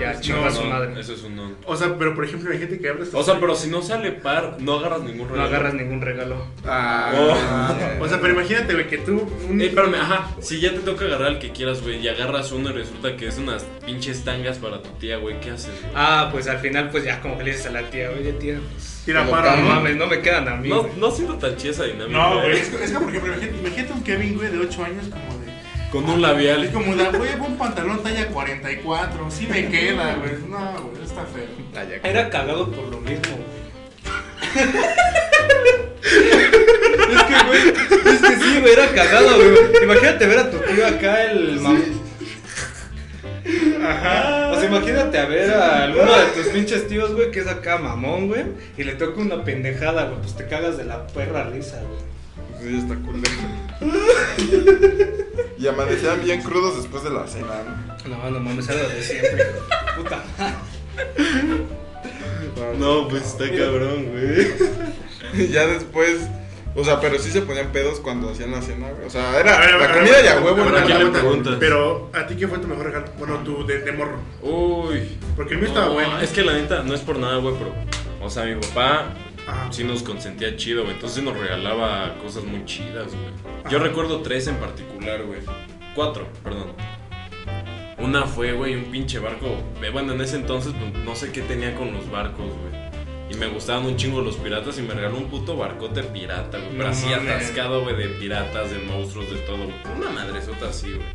ya No, chinga su no, madre. Eso es un non. O sea, pero por ejemplo, hay gente que habla. O sea, pero si no sale par, no agarras ningún No regalo. agarras ningún regalo. Ah. O sea, pero imagínate, güey, que tú. Un... Eh, espérame, ajá. Si ya te toca agarrar el que quieras, güey, y agarras uno y resulta que es unas pinches tangas para tu tía, güey, ¿qué haces? güey? Ah, pues al final, pues ya como que le dices a la tía, oye tía, pues. Tira para, No ¿no? mames, no me quedan a mí. No, güey. no siento tan chida esa dinámica. No, güey. eh. Es, que- es que, por ejemplo, imagínate, imagínate un Kevin, güey, de 8 años, como de. Con un labial. Es como de, güey, un pantalón talla 44. Sí me queda, güey. No, güey, está feo. Era cagado por lo mismo, güey. es que, güey, es que sí, güey, era cagado, güey. Imagínate ver a tu tío acá, el mam- Ajá. O sea, imagínate a ver a alguno de tus pinches tíos, güey, que es acá mamón, güey, y le toca una pendejada, güey, pues te cagas de la perra risa, güey. Sí, está culero. y amanecían bien crudos después de la cena, ¿no? No, no mames, era lo de siempre, puta madre. No, pues está cabrón, güey. ya después, o sea, pero sí se ponían pedos cuando hacían la cena, güey. O sea, era ver, la a comida ver, y a a huevo. ver, era ¿a quién le la- preguntas? Pero, ¿a ti qué fue tu mejor regalo? Bueno, tu de, de morro. Uy. Porque el mío estaba No, bueno. Es que la neta, no es por nada, güey, pero. O sea, mi papá Ajá. sí nos consentía chido, güey. Entonces nos regalaba cosas muy chidas, güey. Yo recuerdo tres en particular, güey. Cuatro, perdón. Una fue, güey, un pinche barco. eh, Bueno, en ese entonces, pues, no sé qué tenía con los barcos, güey. Y me gustaban un chingo los piratas y me regaló un puto barcote pirata, güey. Pero así atascado, güey, de piratas, de monstruos, de todo. Una madresota así, güey.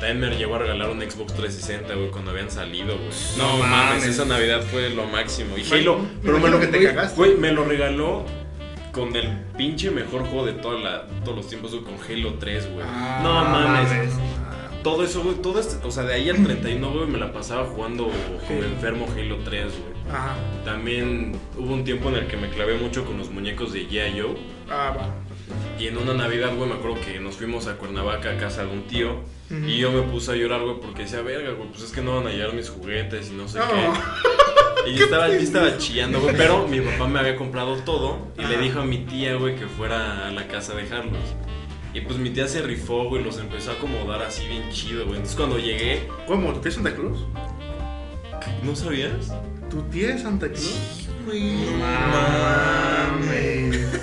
Me llegó a regalar un Xbox 360, güey, cuando habían salido, güey. No, No mames, esa Navidad fue lo máximo. Y Halo, me pero me lo que te güey, cagaste. Güey, me lo regaló con el pinche mejor juego de toda la, todos los tiempos, güey, con Halo 3, güey. Ah, no mames. mames. Todo eso, güey, todo este, o sea, de ahí al 31, güey, me la pasaba jugando como enfermo Halo 3, güey. Ajá. También hubo un tiempo en el que me clavé mucho con los muñecos de G.I. Joe. Ah, va. Y en una Navidad, güey, me acuerdo que nos fuimos a Cuernavaca a casa de un tío. Y yo me puse a llorar, güey, porque decía, verga, güey, pues es que no van a llegar mis juguetes y no sé No. qué. Y yo estaba, yo estaba chillando, güey, pero mi papá me había comprado todo y le dijo a mi tía, güey, que fuera a la casa a dejarlos. Y pues mi tía se rifó, güey, los empezó a acomodar así bien chido, güey. Entonces cuando llegué, ¿Cómo? ¿Tu tía Santa Claus? ¿no sabías? ¿Tu tía es Santa Claus? Mames.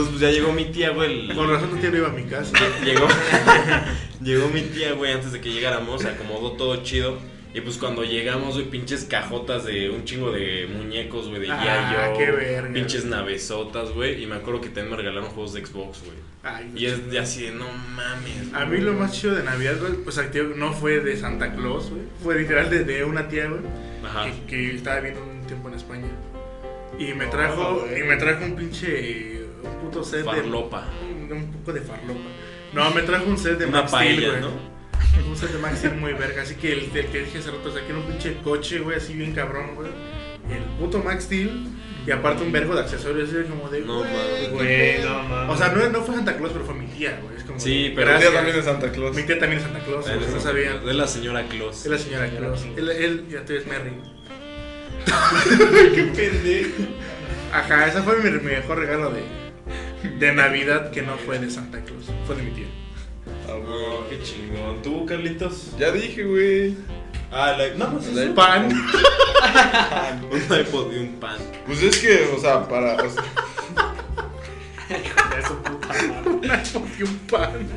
Entonces pues ya llegó mi tía, güey. el- Con razón tu tía no iba a mi casa. Llegó, llegó mi tía, güey, antes de que llegáramos, acomodó todo chido. Y pues cuando llegamos, güey, pinches cajotas de un chingo de muñecos, güey, de Ah, qué verga. Pinches navesotas, güey. Y me acuerdo que también me regalaron juegos de Xbox, güey. Ay, Y es de así de, no mames. A mí lo más chido de Navidad, güey, pues tío, no fue de Santa Claus, güey. Fue literal de, de una tía, güey, Ajá. que, que estaba viviendo un tiempo en España. Y me trajo, y me trajo un pinche, un puto set Farlopa. de... Un poco de farlopa. No, me trajo un set de Una Max Steel, paella, güey. ¿no? Un set de Max Steel muy verga. Así que el, el que dije hace rato, o sea, que era un pinche coche, güey, así bien cabrón, güey. El puto Max Steel. Y aparte un vergo de accesorios, así como de... No, güey, mames. Güey, no mames. O sea, no, no fue Santa Claus, pero fue mi tía, güey. Es como Sí, de, pero- Mi tía también es Santa Claus. Mi tía también es Santa Claus, no sabía. es la señora Claus. Es la señora Claus. Claus. Él, él ya tú eres Merry. qué pendejo. Ajá, ese fue mi, mi mejor regalo de, de Navidad que no fue de Santa Claus. Fue de mi tía. Ah. Oh, qué chingón. ¿Tú, Carlitos? Ya dije, güey. Ah, la... no, pues La- es Pan. un iPod y un pan. Pues es que, o sea, para. o sea, De su puta madre. y un pan.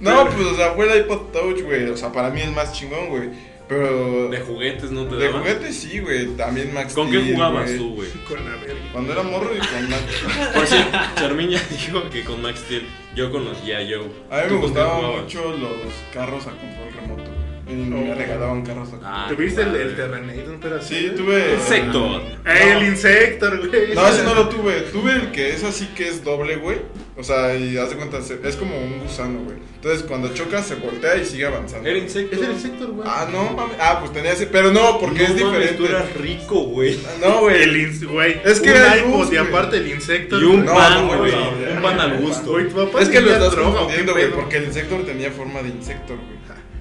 no, pues, o sea, fue el iPod Touch, güey. O sea, para mí es más chingón, güey. Pero. De juguetes, ¿no te De daban? juguete sí, güey. También Max ¿Con qué Steel, jugabas güey. tú, güey? Con la verga. Cuando era morro y con Max Por cierto, Charmin ya dijo que con Max Steel, yo con los G.I. Joe. A mí ¿Tú me qué gustaban mucho los carros a control remoto. Y me Oh. regalaban carros Ah, ¿Tuviste el, el Terrenator? Pero así, Sí, tuve. Insector. ¡Eh, No. el Insector, güey! No, ese no lo tuve. Tuve el que es así que es doble, güey. O sea, y haz de cuenta, es como un gusano, güey. Entonces cuando choca se voltea y sigue avanzando. Era Insector. Es el Insector, güey. Ah, no, mames. Ah, pues tenía ese. Pero no, porque es No mames, diferente. Tú eras rico, güey. No, güey. El ins- güey. Es que un era iPod luz, y aparte el Insector. Y un No, pan, güey. no, un pan al gusto. Güey, tu papá Es que lo estás droga, ¿o qué confundiendo, güey, porque el Insector tenía forma de Insector, güey.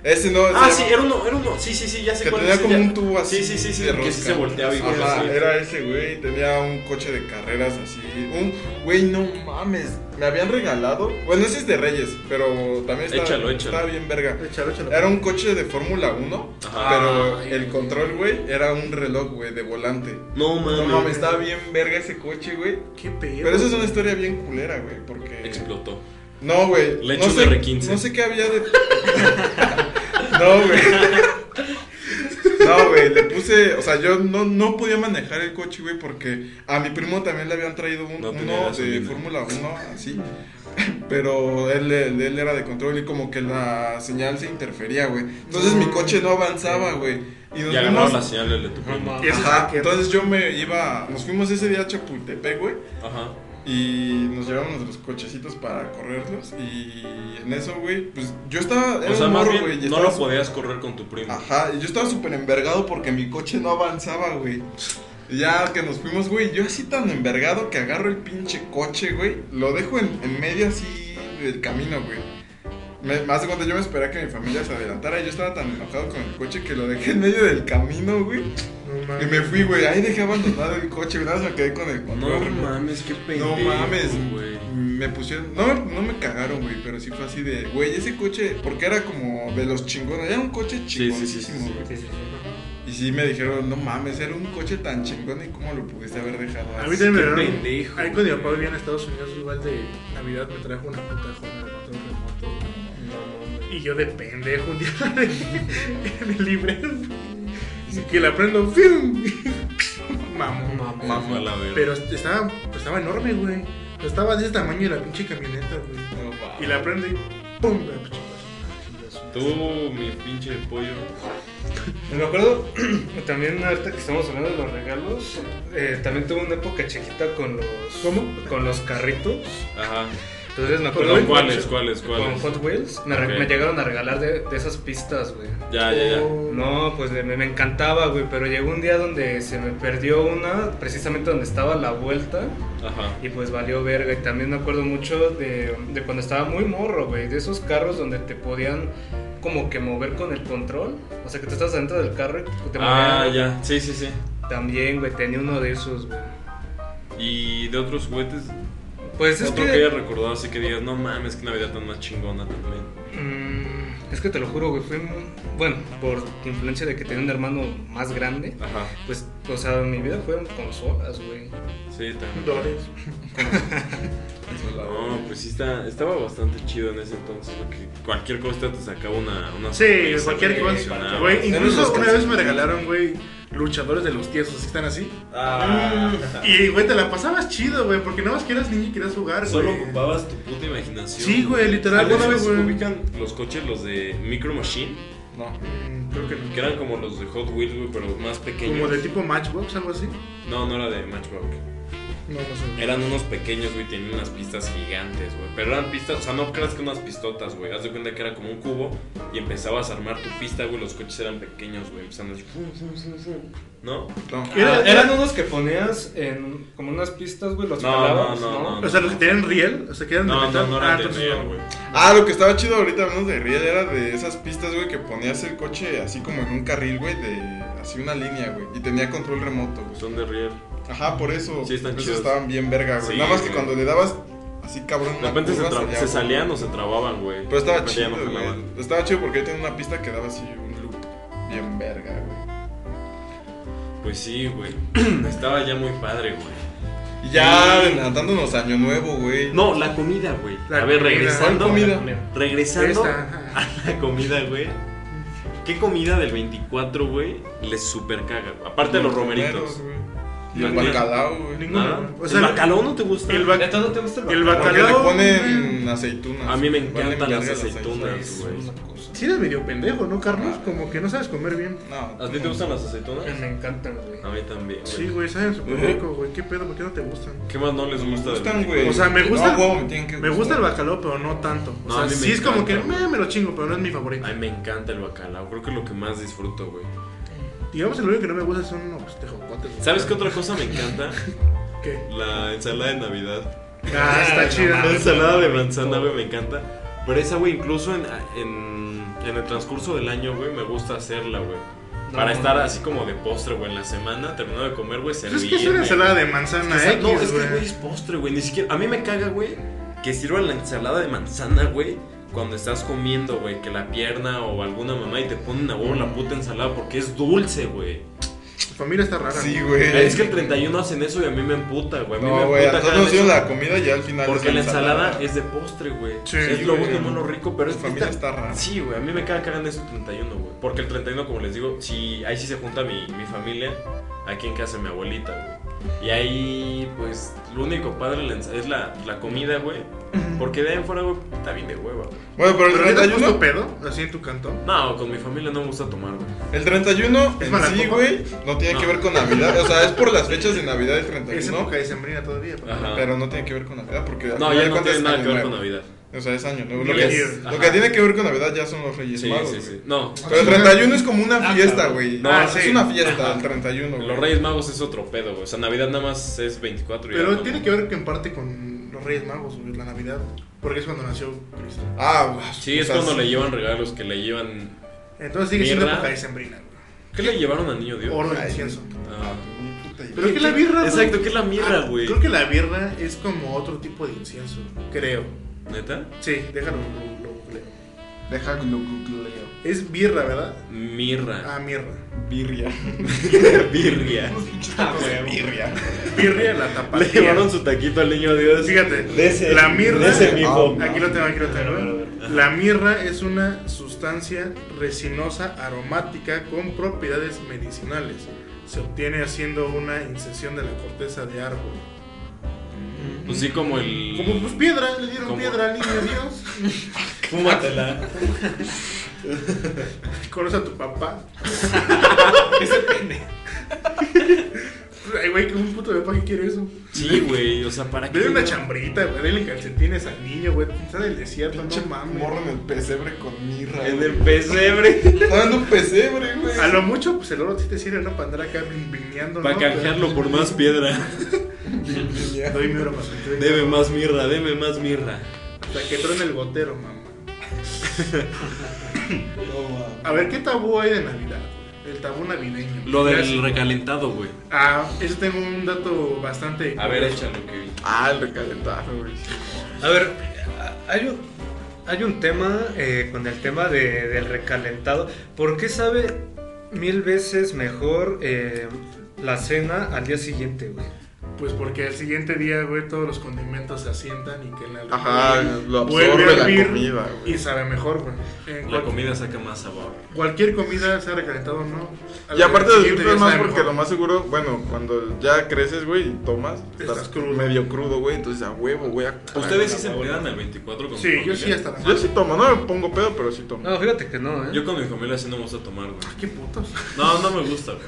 Ese no. Ah, sí, era uno, era uno. Sí, sí, sí, ya sé Que cuál tenía es, como ya. un tubo así. Sí, sí, sí, sí, de que sí se volteaba y Ajá, así. era ese, güey. Tenía un coche de carreras así. Un, güey, no mames. Me habían regalado. Bueno, ese es de Reyes, pero también está, Échalo, échalo. está bien verga. Échalo, échalo. Era un coche de Fórmula 1, Ajá. pero Ay, el control, güey, era un reloj, güey, de volante. No mames. No mames, estaba bien verga ese coche, güey. ¿Qué pedo? Pero esa es una historia bien culera, güey, porque... Explotó. No, güey. Le no echo un sé, R15. No sé qué había de. no, güey. No, güey, le puse, o sea, yo no, no podía manejar el coche, güey, porque a mi primo también le habían traído un- No uno de. Fórmula 1, así. Pero él, él, él era de control y como que la señal se interfería, güey. Entonces mi coche no avanzaba, güey. Y nos Y agarraba fuimos- la señal de tu primo. Ajá, entonces yo me iba, nos fuimos ese día a Chapultepec, güey. Ajá. Y nos llevamos nuestros cochecitos para correrlos. Y en eso, güey, pues yo estaba. Era O sea, un morro, güey, no lo podías correr con tu primo. Ajá, y yo estaba súper envergado porque mi coche no avanzaba, güey. Ya que nos fuimos, güey, yo así tan envergado que agarro el pinche coche, güey. Lo dejo en, en medio así del camino, güey. Me, más de cuando yo me esperaba que mi familia se adelantara. y Yo estaba tan enojado con el coche que lo dejé en medio del camino, güey. No Y mames. me fui, güey. Ahí dejé abandonado el coche. Nada más me quedé con el No control remoto. mames, qué pendejo, No mames, güey. Me pusieron. No, no me cagaron, güey, pero sí fue así de. Güey, ese coche. Porque era como de los chingones. Era un coche Sí, sí, sí, chingoncísimo, sí, sí. güey. Sí, sí, sí. Y sí me dijeron, no mames, era un coche tan chingón y cómo lo pudiste haber dejado A así. mí también me Qué dieron. pendejo, Ahí cuando mi papá vivía en Estados Unidos, igual de Navidad me trajo una puta Honda de control remoto. Y yo de pendejo un día en el librero. Y que la prendo, ¡fium! Mamón. Mamón. Mamá la verga. Pero estaba, estaba enorme, güey. Estaba de ese tamaño de la pinche camioneta, güey. No. Y la prendo y ¡pum! La pinche Tú, mi pinche pollo. Me acuerdo también ahorita que estamos hablando de los regalos, eh, también tuve una época chiquita con los ¿Cómo? con los carritos. Ajá. Entonces me acuerdo ¿Con Hot cuáles, Wheels. cuáles, con cuáles? Hot Wheels me, llegaron a regalar de, de esas pistas, güey. Ya, ya, ya. Oh. No, pues me, me encantaba, güey, pero llegó un día donde se me perdió una, precisamente donde estaba la vuelta, Ajá. y pues valió verga. Y también me acuerdo mucho de, de cuando estaba muy morro, güey, de esos carros donde te podían como que mover con el control. O sea, que tú estás dentro del carro y te Ah, movían. ya. Sí, sí, sí. También, güey, tenía uno de esos, güey. Y de otros juguetes, Pues es otro que... que hayas recordado así que digas, no mames, que Navidad tan más chingona también. Mm, es que te lo juro, güey, fue... muy- Bueno, por influencia de que tenía un hermano más grande, Ajá. pues, o sea, mi vida fue en consolas, güey. Sí, también. Dores. No, pues sí está, estaba bastante chido en ese entonces, porque cualquier cosa te sacaba una, una Sí, cualquier cosa. Güey, incluso una vez me regalaron, güey, luchadores de los tiesos, así están así. Ah, Y, güey, te la pasabas chido, güey, porque nada más que eras niño y querías jugar, güey. Solo ocupabas tu puta imaginación. Sí, güey, literal, ¿Alguna vez ubican los coches, los de Micro Machine? No. Mm, Creo que no. Que eran como los de Hot Wheels, güey, pero más pequeños. Como de tipo Matchbox, algo así. No, no era de Matchbox. No, no sé. Eran unos pequeños, güey, tenían unas pistas gigantes, güey. Pero eran pistas, o sea, no creas que unas pistotas, güey. Haz de cuenta que era como un cubo y empezabas a armar tu pista, güey. Los coches eran pequeños, güey. Empezando así. fum, fum, fum, fum. ¿No? No. Era- Ah, eran unos que ponías en como unas pistas, güey, los No, jalabas, no, no, O sea, los que tenían riel, o sea, que eran de No, metal. no, no ah, eran de entonces real, no. güey. Ah, lo que estaba chido ahorita hablando de Riel era de esas pistas, güey, que ponías el coche así como en un carril, güey, de así una línea, güey. Y tenía control remoto, güey. Son de real. Ajá, por eso. Sí, están por eso chidos. estaban bien verga, güey. Sí, Nada más que güey. cuando le dabas así cabrón De repente se, tra- se salían o se trababan, güey. Pero estaba De repente ya chido, no güey. jalaban. Estaba chido porque ahí tenía una pista que daba así un loop bien verga, güey. Pues sí, güey. Estaba ya muy padre, güey. Y ya adelantándonos a Año Nuevo, güey. No, la comida, güey. La A ver, comida. regresando. ¿Cuál comida? Regresando Esta, ajá. a la comida, güey. ¿Qué comida del 24, güey, les super caga? güey? Aparte de los romeritos. güey. Y el bacalao, güey. Ninguno. ¿Nada? O sea, ¿El bacalao no te gusta? el bac- ¿Neta no te gusta El bacalao? Porque le bacalao, ponen aceitunas. A mí me güey. encantan las verga aceitunas, Es güey. una cosa. Sí eres medio pendejo, ¿no, Carlos? Ah. Como que no sabes comer bien. No. ¿A ti te gustan las aceitunas? Me encantan, güey. A mí también, güey. Sí, güey, saben súper rico, güey. ¿Qué pedo? ¿Por qué no te gustan? ¿Qué más no les Me gusta? del gustan, 24? güey. O sea, me gusta, No, huevo, me tienen que me gusta el bacalao, pero no tanto. O No, sea, a mí me sí es como que encanta, me, me lo chingo, pero no es mi favorito. A mí me encanta el bacalao. Creo que es lo que más disfruto, güey. Digamos, lo único que no me gusta son unos tejocotes. ¿Sabes qué otra cosa me encanta? ¿Qué? La ensalada de Navidad. Ah, está chida. La ensalada de manzana, güey, me encanta. Pero esa, güey, incluso en, en, en el transcurso del año, güey, me gusta hacerla, güey. No, Para estar así como de postre, güey, en la semana, terminando de comer, güey, servirme. es que es una ensalada de manzana Es que, X, no, es que, güey, es postre, güey. Ni siquiera. A mí me caga, güey, que sirvan la ensalada de manzana, güey. Cuando estás comiendo, güey, que la pierna o alguna mamá y te ponen a huevo la puta ensalada porque es dulce, güey. Tu familia está rara. Sí, güey. Es que el 31 hacen eso y a mí me emputa, güey. A mí me No, güey, a emputa cada nos dieron la comida y ya al final. Porque es la ensalada es de postre, güey. Sí, es lo güey. único, no lo rico, pero Tu es familia esta- está rara. Sí, güey, a mí me caga que hagan eso el 31, güey. Porque el 31, como les digo, sí, ahí sí se junta mi, mi familia. Aquí en casa mi abuelita, güey. Y ahí, pues, lo único padre es la, la comida, güey. Porque de ahí en fuera, güey, está bien de hueva, güey. Bueno, pero el ¿Pero te has puesto 31, pedo? Así en tu cantón. No, con mi familia no me gusta tomar, güey. el 31 ¿Es en sí, güey, no tiene No. que ver con Navidad. O sea, es por las fechas de Navidad el Es 31, época de sembrina todavía. pero no tiene que ver con Navidad porque No, ya no tiene es nada que ver nuevo. con Navidad. O sea, es año nuevo. Lo que, lo que tiene que ver con Navidad ya son los Reyes Sí, Magos. sí, sí. No, Pero el 31 es como una Ah, fiesta, güey. No, es sí. una fiesta Ajá. el 31. güey. los Reyes Magos es otro pedo, güey. O sea, Navidad nada más es 24 y ya Pero no- tiene que ver que en parte con los Reyes Magos, güey, la Navidad. Porque es cuando nació Cristo. Ah, güey. Sí, o es sea, cuando sí. le llevan regalos, que le llevan... Entonces sigue siendo época de sembrina, güey. ¿Qué le llevaron al niño Dios? Oro y incienso. Ah. Pero que la birra. güey. Exacto, ¿qué es la mirra, Ah, güey? Creo que la birra es como otro tipo de incienso. Creo. ¿Neta? Sí, déjalo. Lo, lo googleo. Deja que lo googleo. Es birra, ¿verdad? Mirra. Ah, mirra. Birria. Birria. Birria. Birria, la Le tapatía. llevaron su taquito al niño Dios. Fíjate, De ese- la mirra. de ese mijo. Aquí lo tengo, aquí lo tengo. La mirra es una sustancia resinosa aromática con propiedades medicinales. Se obtiene haciendo una incisión de la corteza de árbol. Pues sí, como el... Como pues piedra, le dieron piedra al niño Dios. Fúmatela. Conoce a tu papá. Ese pene. Ay, güey, que un puto de papá que quiere eso. Sí, güey, o sea, ¿para qué? Dale una chambrita, güey. Dale calcetines al niño, güey. Está del desierto, Pinche no mames. morro en el pesebre con mirra. En güey. el pesebre. Está dando un pesebre, güey. A lo mucho, pues el oro sí te sirve, ¿no? Para andar acá vineando, Para ¿no? canjearlo por más piedra. Doy mi oro para Deme más mirra, deme más mirra. Hasta que truene el gotero, mamá. A ver, ¿qué tabú hay de Navidad? El tabú navideño. Lo del recalentado, güey. Ah, eso tengo un dato bastante. A ver, échalo, que Ah, el recalentado, güey. A ver, hay un, hay un tema eh, con el tema de- del recalentado. ¿Por qué sabe mil veces mejor eh, la cena al día siguiente, güey? Pues porque al siguiente día, güey, todos los condimentos se asientan y que en la Ajá, lo vuelve absorbe a la comida, güey. y sabe mejor, güey. En La cual- comida saca más sabor. Cualquier comida, sea recalentado o no. Y aparte disfrutas más porque mejor. lo más seguro, bueno, cuando ya creces, güey, y tomas, Estás estás, crudo. medio crudo, güey, entonces a huevo, güey. a- ¿Ustedes sí se empedan el 24 con Sí, yo sí hasta la Yo sí tomo, no me pongo pedo, pero sí tomo. No, fíjate que no, ¿eh? Yo con mi familia sí no me gusta tomar, güey. Qué putos. No, no me gusta, güey.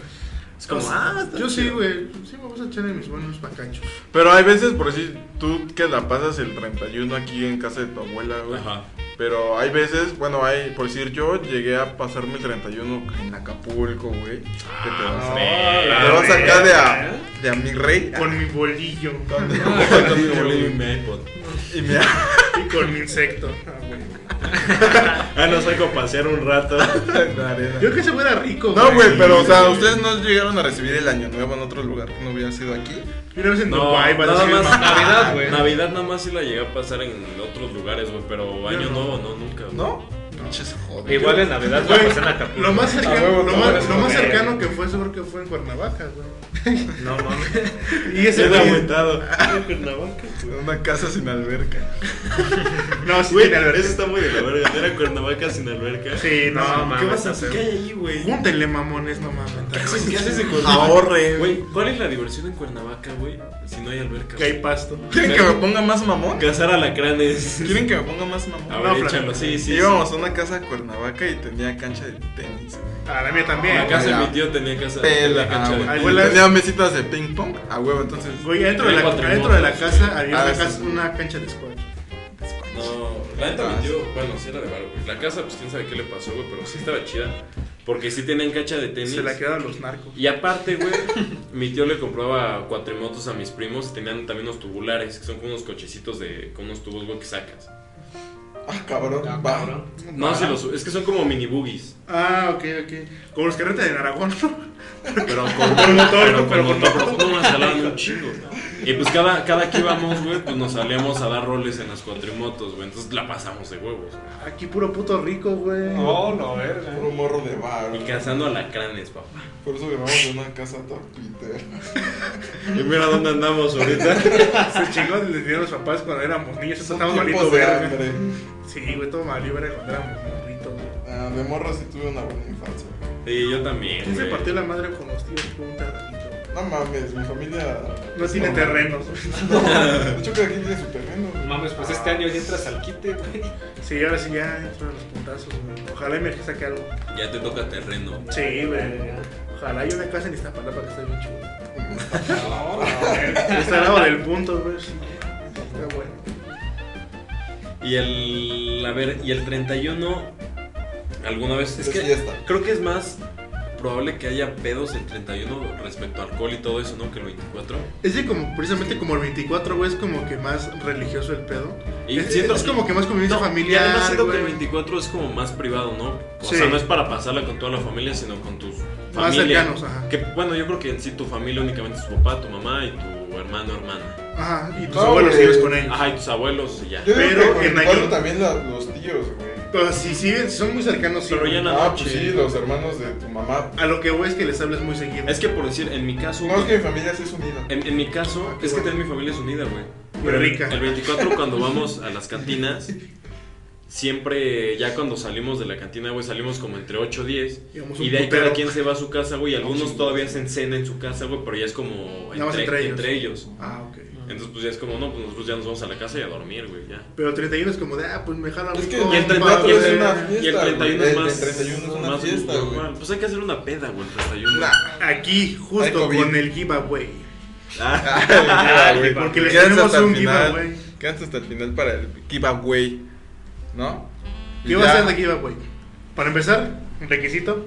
Es como, ah, está Yo sí, chido. güey. Sí me gusta echar en mis buenos bacachos. Pero hay veces, por decir, tú que la pasas el 31 aquí en casa de tu abuela, güey. Ajá. Pero hay veces, bueno, hay, por decir, yo llegué a pasarme el 31 en Acapulco, güey. Que te vas, Ah, te vas acá de a, de a mi rey. Con mi bolillo. Con mi Con mi bolillo, y mi iPod. Y me y con mi insecto. Ah, güey. Ah, no saco a pasear un rato. la arena. Yo que se fuera rico, No, güey, pero, o sea, ustedes no llegaron a recibir el año nuevo en otro lugar que no hubiera sido aquí. Una vez en No, nada más mamá. Navidad, güey. Navidad nada más sí la llegué a pasar en otros lugares, güey, pero año no. nuevo no, nunca. güey. ¿No? Pinches joder. Igual en Navidad la Güey, pasé en Acapulco. Lo más cercano, huevo, lo más, lo cercano que fue seguro que fue en Cuernavaca, güey. No mames. Y ese Se güey- ha aumentado. Cuernavaca, güey. Una casa sin alberca. No, sí, Güey, alberca. eso está muy de la verga. Era Cuernavaca sin alberca. Sí, no, No, ¿Qué mames, vas a hacer? ¿Qué hay ahí, güey? Júntenle mamones, no mames. ¿Qué haces, qué haces en Cuernavaca? Ahorren. Güey, ¿cuál es la diversión en Cuernavaca, güey? Si no hay alberca. Que hay pasto. ¿Quieren que me ponga más mamón? Cazar alacranes. ¿Quieren que me ponga más mamón? A ver, échalo, sí, sí. Íbamos a una casa a Cuernavaca y tenía cancha de tenis. Ah, la mía también. La casa de mi tío tenía casa Pela, tenía cancha ah, de- las- Tenía mesitas de ping pong a huevo, entonces. Güey, adentro de, la, de casa había Ah, una, sí. casa- una cancha de squash. No, la neta Ah, mi tío, bueno, sí era de barro, güey. La casa, pues quién sabe qué le pasó, güey, pero sí estaba chida. Porque sí tenían cancha de tenis. Se la quedaron los narcos. Y aparte, güey, mi tío le compraba cuatrimotos a mis primos y tenían también unos tubulares, que son como unos cochecitos de, con unos tubos, güey, que sacas. Ah, cabrón. Ah, cabrón. No, sí los, es que son como mini boogies. Ah, ok, ok. Como los que rentan en Aragón, ¿no? Pero con, Con motor, pero pero con motor, motor. no me salaban un chingo. Y pues cada, cada que íbamos, güey, pues nos salíamos a dar roles en las cuatrimotos, güey. Entonces la pasamos de huevos. Aquí puro puto rico, güey. No, no, verga. Puro morro de bar. Y cazando alacranes, papá. Por eso grabamos en una casa toda Peter. Y mira dónde andamos ahorita. Se chingó les dieron los papás cuando éramos niños. Estábamos malito verga. Sí, güey, todo valió verga cuando éramos morritos. güey. Ah, de morro sí tuve una buena infancia. Sí, yo también. ¿Quién se güey. partió la madre con los tíos por un terrenito? No mames, mi familia. No tiene terrenos. No, de hecho, cada quien tiene su terreno. No mames, pues este año ya entras al quite, güey. Sí, ahora sí ya entran los puntazos, güey. Ojalá y me saque algo. Ya te toca terreno. Sí, güey. Ojalá hay una casa en Iztapalapa que esté bien chulo. No, Está al lado del punto, güey. Sí. Está bueno. Y el. A ver, y el 31. ¿Alguna vez? Es Es que fiesta. creo que es más probable que haya pedos el 31 respecto a alcohol y todo eso, ¿no? Que el 24. Es que como, precisamente como el 24, güey, es como que más religioso el pedo. Y es, siento- es como que más convivencia No, familiar, y además siento que el güey. 24 es como más privado, ¿no? O Sí. sea, no es para pasarla con toda la familia, sino con tus Más familia. cercanos, ajá. Que bueno, yo creo que en sí tu familia únicamente es tu papá, tu mamá y tu hermano, hermana. Ajá, y tus No, abuelos vives con ellos. Ajá, y tus abuelos y ya. Yo digo Pero con en año- también la- los tíos, güey. Pero si, si, si son muy cercanos, sí. Pero ya no. Ah, noche. pues sí, los hermanos de tu mamá. A lo que voy es que les hables muy seguido. Es que por decir, en mi caso. No, es que mi familia sí es unida. En, en mi caso, Ah, es que también mi familia es unida, güey. Muy rica. El 24 cuando vamos a las cantinas, siempre, ya cuando salimos de la cantina, güey, salimos como entre 8 o 10. Íbamos un Y de ahí putero. cada quien se va a su casa, güey. Algunos sí. todavía hacen cena en su casa, güey, pero ya es como entre, entre ellos. ellos. Ah, ok. Entonces, pues ya es como, no, pues nosotros ya nos vamos a la casa y a dormir, güey, ya. Pero el 31 es como de, ah, pues me jalan Es que Y el, 30 24 y el, es güey. una y el fiesta, 31 güey. es El más. 31 es una más fiesta, güey. Pues hay que hacer una peda, güey, el 31. Nah. Aquí, justo con el giveaway. Ah, güey. Porque les Quédense tenemos hasta el un final. giveaway. Quédense hasta el final para el giveaway. ¿No? ¿Qué va a ya, ser de giveaway? Para empezar, requisito.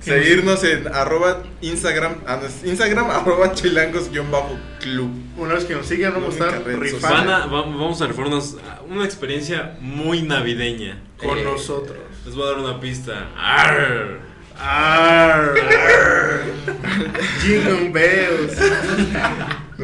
Seguirnos en arroba Instagram, ah, Instagram arroba chilangos-club. Una vez que nos sigan, vamos a estar rifando Van a, va- vamos a referirnos a una experiencia muy navideña. con Eh, nosotros. Les voy a dar una pista. Arr. Arr, arr. Jingle bells.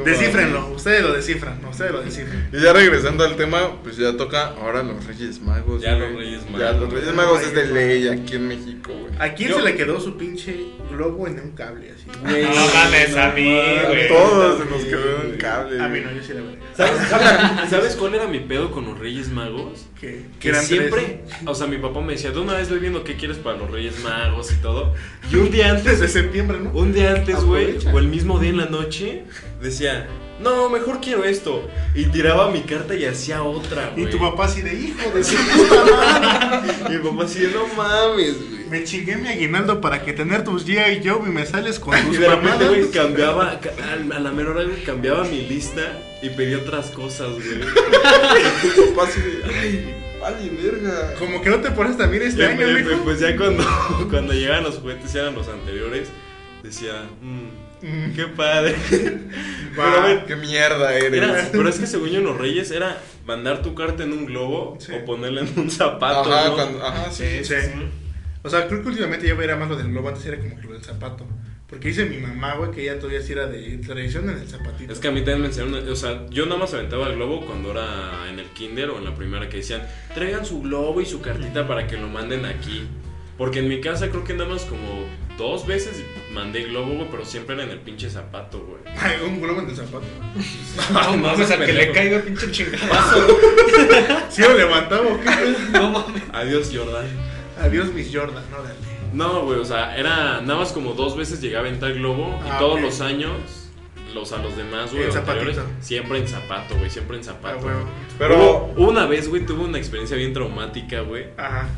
Descífrenlo, ustedes lo descifran, ustedes lo descifran. Y ya regresando al tema, pues ya toca ahora los Reyes Magos. Ya güey. los Reyes Ya Magos. los Reyes Magos es de ley aquí en México, güey. ¿A quién Yo- se le quedó su pinche globo en un cable así? No mames, a mí, güey. todos se nos quedó un cable. A mí güey. no, yo sí la veré. ¿Sabes, sabes- sabes cuál era mi pedo con los Reyes Magos? Que, Que eran siempre, tres, o sea, mi papá me decía, de una vez voy viendo qué quieres para los Reyes Magos y todo. Y un día antes, Desde septiembre, ¿no? un día antes, güey, o el mismo día en la noche, decía, no, mejor quiero esto. Y tiraba mi carta y hacía otra, Y güey. tu papá así de hijo de su puta madre. Y mi papá así, de, no mames, güey. Me chingué mi aguinaldo para que tener tus G.I. Joe y me sales con Y tus de repente, mamadas. güey, cambiaba, a la mera hora, cambiaba mi lista y pedía otras cosas, güey. Así de, ay, vale, verga. Como que no te pones también este Y, año, y, mijo. pues ya cuando, cuando llegaban los juguetes y eran los anteriores, decía, mmm, qué padre. Pero, güey, Qué mierda eres. era- pero es que según yo en los Reyes era mandar tu carta en un globo Sí. o ponerla en un zapato, Ajá, ¿no? cuando, ajá, sí. Sí. O sea, creo que últimamente ya era más lo del globo, antes era como que lo del zapato. Porque dice mi mamá, güey, que ella todavía sí era de tradición en el zapatito. Es que a mí también me enseñaron, o sea, yo nada más aventaba el globo cuando era en el kinder o en la primera que decían, traigan su globo y su cartita para que lo manden aquí. Porque en mi casa creo que nada más como dos veces mandé globo, güey, pero siempre era en el pinche zapato, güey. Ay, un globo en el zapato. No mames, al que le caiga pinche chingadazo. ¿Sí lo levantaba o qué? No mames. Adiós, Jordan. Adiós, Miss Jordan, órale. No, güey, o sea, era nada más como dos veces llegué a aventar globo y Ah, todos los años, los a los demás, güey, siempre en zapato, güey, siempre en Ah, zapato. Pero, Hubo- una vez, güey, tuve una experiencia bien traumática, güey. Ajá.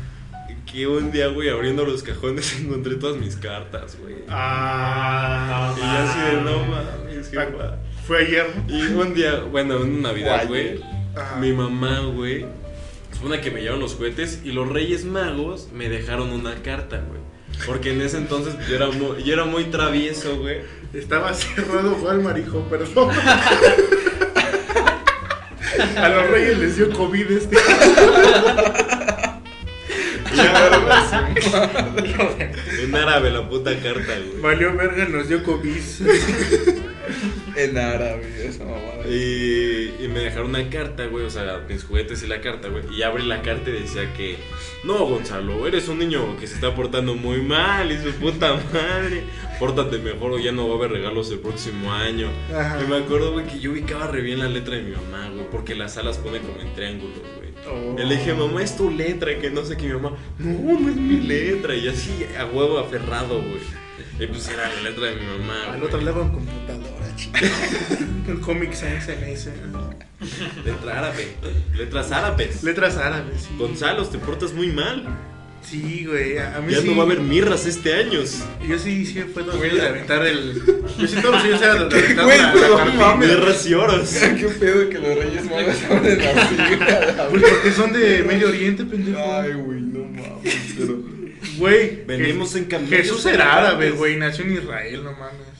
Que un día, güey, abriendo los cajones encontré todas mis cartas, güey. Ah. Y así de no mames. Fue ayer. Y un día, bueno, en Navidad, güey, mi mamá, güey, supone que me llevaron los juguetes y los Reyes Magos me dejaron una carta, güey. Porque en ese entonces yo era muy, yo era muy travieso, güey. Estaba cerrado Walmart, hijo, perdón. A los reyes les dio COVID este. En árabe la puta carta, güey. Valió verga, nos dio COVID. En árabe, esa mamada. Y, y me dejaron una carta, güey, o sea, mis juguetes y la carta, güey. Y abrí la carta y decía que, no, Gonzalo, eres un niño que se está portando muy mal y su puta madre. Pórtate mejor o ya no va a haber regalos el próximo año. Ajá. Y me acuerdo, güey, que yo ubicaba re bien la letra de mi mamá, güey, porque las alas pone como en triángulos, güey. Oh. Y le dije, mamá, es tu letra, que no sé qué, mi mamá, no, no es mi letra. Y así, a huevo aferrado, güey. Y pues era la letra de mi mamá. Al güey. otro lado en computadora, chica. El cómic SMS. Letra árabe. Letras árabes. Letras árabes, sí. Gonzalo, te portas muy mal. Sí, güey. A mí Ya sí. no va a haber mirras este año. Yo sí, sí, fue todos los Güey, de aventar el. Yo sí, todos los días era de aventar Güey, la, la cartilla. Mirras y oros. ¿Qué pedo que los Reyes Magos abren así? Pues porque son de Medio Oriente, pendejo. Ay, güey, no mames. Pero. Güey. Venimos en camellos Jesús era árabe, güey. Nació en Israel, no mames.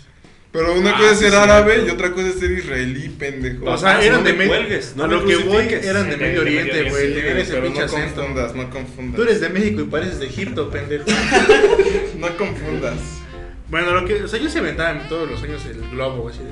Pero una Ah, cosa es ser sí. árabe y otra cosa es ser israelí, pendejo. O sea, Ah, eran no de me Medio cuelgues, no A lo que voy eran de Medio Oriente, Oriente, güey. Sí, ese pero pinche no acento. confundas, no confundas. Tú eres de México y pareces de Egipto, pendejo. No confundas. Bueno, lo que. O sea, yo se aventaba todos los años el globo, güey. así de-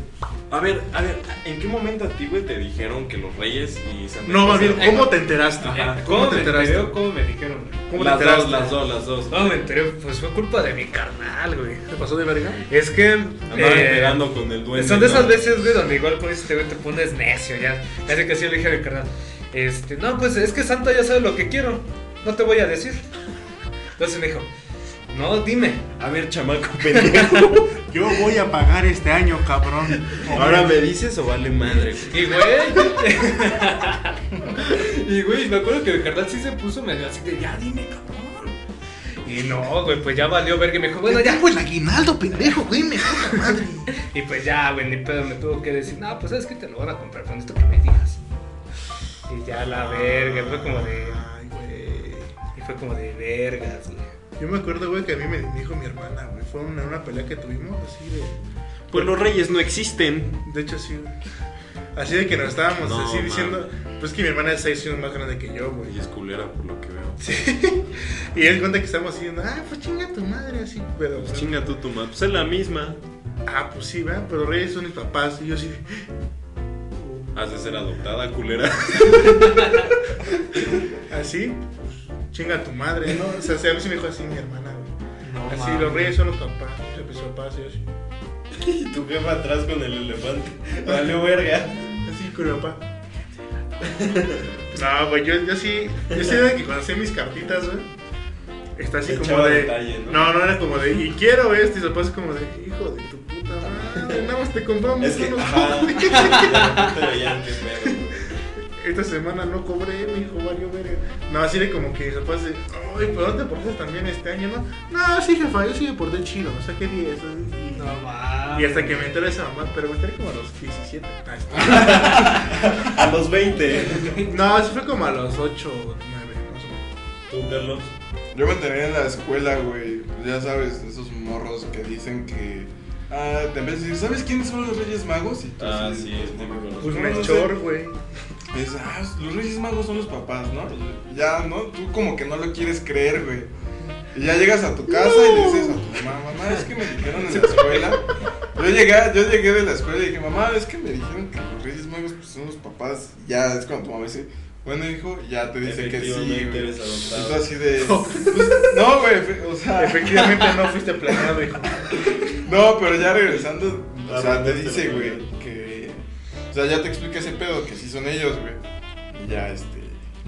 A ver, a ver, ¿en qué momento a ti, güey, te dijeron que los reyes y Santa No, más bien, ¿cómo te enteraste? Ajá. ¿Cómo ¿Cómo te me enteraste? enteré o cómo me dijeron? ¿Cómo te Las enteraste? dos, las dos, las dos. ¿Cómo me enteré? Pues fue culpa de mi carnal, güey. ¿Te pasó de verga? Es que. Andaban eh, pegando con el duende. Son de esas ¿no? veces, güey, donde igual pues este güey te pones necio, ya. Casi que así le dije a mi carnal. Este, no, pues es que Santa ya sabe lo que quiero. No te voy a decir. Entonces me dijo, no, dime. A ver, chamaco pendejo. Yo voy a pagar este año, cabrón. ¿Ahora me dices o vale madre? Y güey. y güey, me acuerdo que mi carnal sí se puso medio así de, ya dime, cabrón. Y no, güey, pues ya valió verga y me dijo, bueno, ya. el aguinaldo, pendejo, güey, me puta madre. Y pues ya, güey, ni pedo, me tuvo que decir, no, pues sabes que te lo van a comprar con esto que me digas. Y ya la verga, fue como de. Ay, güey. Y fue como de vergas, güey. Yo me acuerdo, güey, que a mí me dijo mi hermana, güey. Fue una, una pelea que tuvimos, así de. Pues los reyes no existen. De hecho, sí, güey. Así de que nos estábamos No, así diciendo. Pues que mi hermana es seis años más grande que yo, güey. Y es culera por lo que veo. Sí. Y él cuenta que estamos diciendo, ah, pues chinga tu madre, así, pero. Pues chinga tú tu madre. Pues es la misma. Ah, pues sí, ¿verdad? Pero Reyes son mis papás. Y yo así. Has de ser adoptada, culera. Así, pues, chinga tu madre, ¿no? O sea, a mí sí me dijo así mi hermana, güey. No, así, mames. los Reyes son los papás. Mis papás, y yo así. Y tu jefa atrás con el elefante. Valió verga. Así con mi papá. No, güey, yo, yo sí. Yo sí de que cuando hacía mis cartitas, güey. Está así como de. detalle, ¿no? ¿no? no, era como de. Y quiero esto. Y su papá es como de. Hijo de tu puta madre. Nada más te compramos Es que, unos ajá. juguetes". De repente Esta semana no cobré, mi hijo, valió verga. No, así de como que se. Ay, pero te portaste también este año, ¿no? No, sí, jefa, yo sí me porté chido. O sea, ¿qué 10? Y, No mames. y hasta que me enteré esa mamá, pero me enteré como a los 17. A los 20. No, eso fue como a los 8 o 9, más o menos. ¿Tú, Carlos? Yo me enteré en la escuela, güey. Ya sabes, esos morros que dicen que. Ah, te empiezan a decir, ¿sabes quiénes son los Reyes Magos? Y tú Ah, sí, pues, es mames, Pues Melchor, güey. Ah, los Reyes Magos son los papás, ¿no? Y ya, ¿no? Tú como que no lo quieres creer, güey. Y ya llegas a tu casa y le dices a tu mamá, mamá, es que me dijeron en la escuela. Yo llegué, yo llegué de la escuela y dije, mamá, es que me dijeron que los Reyes Magos pues, son los papás. Y ya es cuando tu mamá dice, bueno, hijo, ya te dice que sí, güey. eres adoptado. Y tú así de. pues, no, güey, fe- o sea. Efectivamente no fuiste planeado, hijo. No, pero ya regresando, o sea, te dice, güey, sea, ya te explica ese pedo, que sí son ellos, güey. Y ya, este.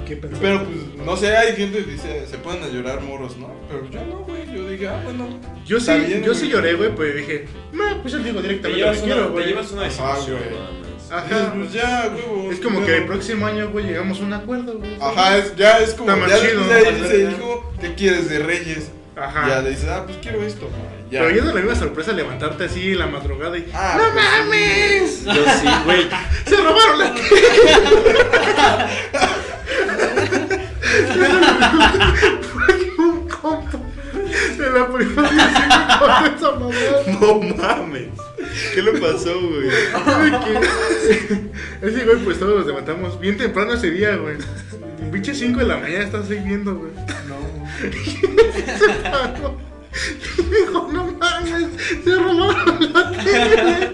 ¿Qué pensás? Pero pues, no sé, hay gente que dice, se pueden a llorar morros, ¿no? Pero yo no, güey, yo dije, ah, bueno. Yo sí, bien, yo güey. sí lloré, güey, pues dije, no, pues yo digo Te directamente lo que quiero, te güey. llevas una más. Ajá. Pues ya, güey. Es como que el próximo año, güey, llegamos a un acuerdo, güey. Ajá, es, ya es como. Está más ya chido, ¿no? dice, hijo, ¿qué quieres de Reyes? Ajá. Ya le dices, ah, pues quiero esto. güey, Ya. Pero yo no le sorpresa levantarte así en la madrugada y. Ah, ¡No pues, mames! Yo sí, güey. ¡Se robaron la Fue un compa de la primaria con esa mamá. No mames. ¿Qué le pasó, güey? Ese güey, pues todos nos levantamos bien temprano ese día, güey. Pinche 5 de la mañana estás ahí viendo, güey. No. Se paró. Y dijo, no mames, se robaron la tele.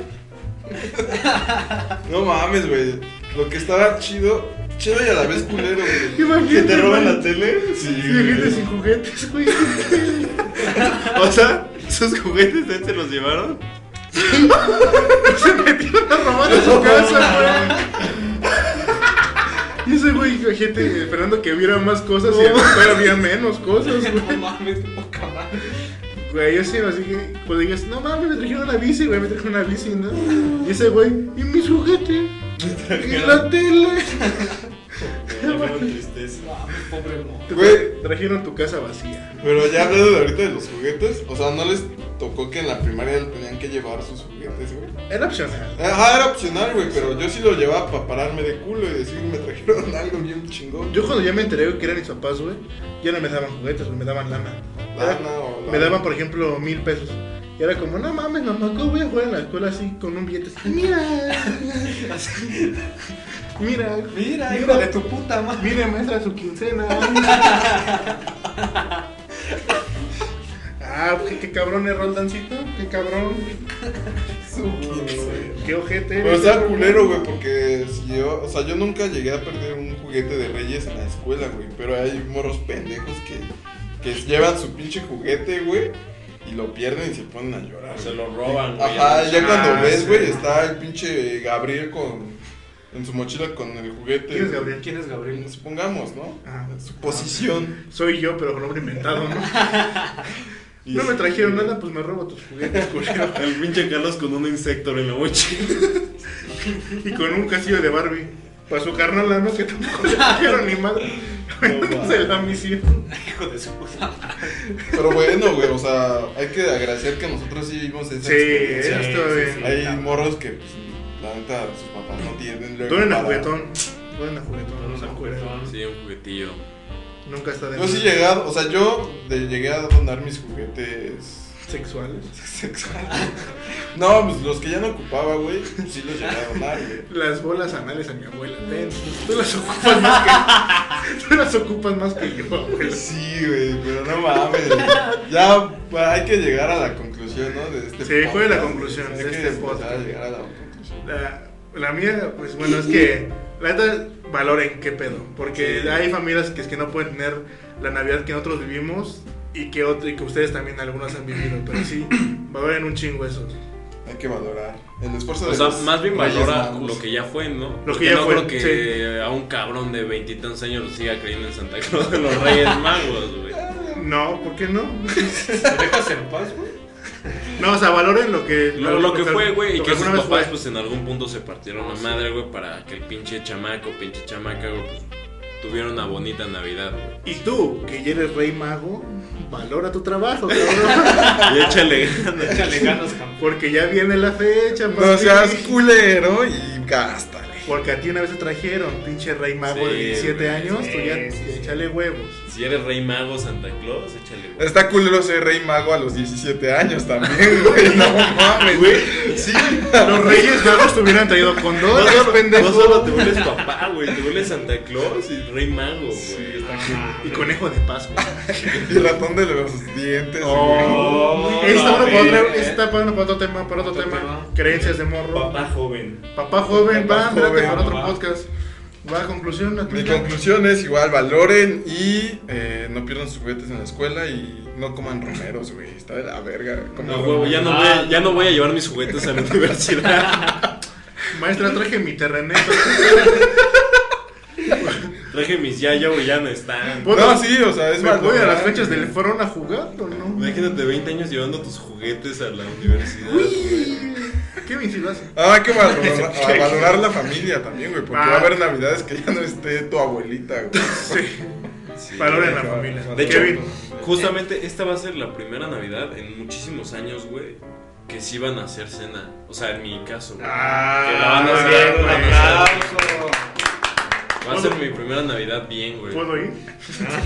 No mames, güey. Lo que estaba chido, chido y a la vez culero, güey. Imagínate. ¿Que te roban güey. la tele? Sí, Sí, gente sin juguetes, güey. O sea, ¿sus juguetes de se los llevaron? Se metieron a robar a su casa, güey. Y ese güey, gente esperando que hubiera más cosas y a lo mejor había menos cosas, No güey. mames, qué poca madre. Güey, yo sí, así que cuando digas, no mames, me trajeron una bici, güey, me trajeron una bici, ¿no? Y ese güey, ¿y mis juguetes? ¿Y la tele? tristeza. Pobre mo. Te Güey. trajeron tu casa vacía. Pero ya hablando de ahorita de los juguetes, o sea, ¿no les tocó que en la primaria tenían que llevar sus juguetes, güey? Era opcional. Ajá, era opcional, güey, pero yo sí lo llevaba para pararme de culo y decir, me trajeron algo bien chingón. Yo cuando ya me enteré que eran mis papás, güey, ya no me daban juguetes, güey, me daban lana. Era- Lana o me lana. daban, por ejemplo, mil pesos. Y era como, no mames, mamá, ¿cómo voy a jugar en la escuela así con un billete? así? Mira, mira, Mira, hijo de tu puta madre. mire, maestra, su quincena. ah, qué, qué cabrón es Roldancito, qué cabrón. Qué ojete. Pero güey. culero, güey, porque si yo, o sea, yo nunca llegué a perder un juguete de Reyes en la escuela, güey, pero hay morros pendejos que, que llevan su pinche juguete, güey, y lo pierden y se ponen a llorar. Se lo roban, güey. Ajá, ya cuando Ah, ves, sí. güey, está el pinche Gabriel con en su mochila con el juguete. ¿Quién es Gabriel? ¿Quién es Gabriel? Supongamos, ¿no? Ajá. Su posición. Soy yo, pero con nombre inventado, ¿no? Y No me es- trajeron nada, pues me robo tus juguetes, culero. El pinche Carlos con un insector en la mochila. Y con un castillo de Barbie. Para su carnal, ¿no? Que tampoco le trajeron ni madre. No, Se la misión. Hijo de su puta madre. Pero bueno, güey, o sea, hay que agradecer que nosotros sí vimos esa Sí, experiencia. estuvo bien. Hay morros que, pues, la neta, sus papás no tienen. Donen a juguetón. Donen a juguetón. Se a juguetón. Sí, un juguetillo. Nunca está de Yo sí a, o sea, yo de- llegué a donar mis juguetes Sexuales. sexuales. No, pues los que ya no ocupaba, güey, pues sí los llegué a donar, güey. Las bolas anales a mi abuela. Ten, tú las ocupas más que. Tú las ocupas más que yo, abuela. Sí, güey, pero no mames. Ya hay que llegar a la conclusión, ¿no? De este Sí, ¿cuál es la conclusión Hay de que este podcast? llegar a la conclusión. La, la mía, pues bueno, es que la neta valoren qué pedo. Porque Sí. hay familias que es que no pueden tener la Navidad que nosotros vivimos y que, otro, y que ustedes también algunos han vivido. Pero sí, valoren un chingo eso. Hay que valorar el esfuerzo O de sea, los más bien valora Magos. lo que ya fue, ¿no? Lo Porque que ya no fue, creo que sí. a un cabrón de veintitantos años lo siga creyendo en Santa Claus de los Reyes Magos, güey. No, ¿por qué no? ¿Te dejas en paz, güey? No, o sea, valoren lo que... Lo, lo que fue, güey, y que sus papás, fue. pues en algún punto se partieron la madre, güey, para que el pinche chamaco, pinche chamaca, güey, pues tuviera una bonita Navidad, güey. Y tú, que ya eres rey mago, valora tu trabajo, cabrón. Y échale ganas. Échale ganas, campeón. Porque ya viene la fecha, No papi. seas culero y gástale. Porque a ti una vez te trajeron, pinche rey mago Sí, de 17 güey, años, sí, tú ya sí, sí. échale huevos. Si eres rey mago Santa Claus, échale, güey. Está culero ser rey mago a los 17 años también, güey. No mames, güey. Sí. Los reyes magos te hubieran traído con No pendejo. no solo te vuelves papá, güey, te vuelves Santa Claus y rey mago, güey. Y conejo de Pascua. Y ratón de los dientes, Oh. Ese está bueno para güey. otro, está bueno para otro tema, para otro, Otro tema. tema. Creencias de morro. Papá joven. Papá joven, Papá va, para otro podcast. Va, conclusión, la güey. Mi conclusión es igual, valoren y eh, no pierdan sus juguetes en la escuela y no coman romeros, güey. Está de la verga. No, huevo, ya no, voy a, ya no voy a llevar mis juguetes a la universidad. Maestra, traje mi terreneto. Traje mis yayo y ya no están. No, sí, o sea, es ¿Me voy a las fechas del fueron a jugar o no? Imagínate 20 años llevando tus juguetes a la universidad. güey. ¿Qué me insinuas? Ah, que valorar, a valorar la familia también, güey. Porque Ah. va a haber navidades que ya no esté tu abuelita, güey. Sí. Sí. Valoren la familia. De hecho, Kevin. justamente esta va a ser la primera Navidad en muchísimos años, güey, que sí van a hacer cena. O sea, en mi caso, güey. Ah, que la van a hacer. Aplauso. Va a ser mi primera Navidad bien, güey. ¿Puedo ir?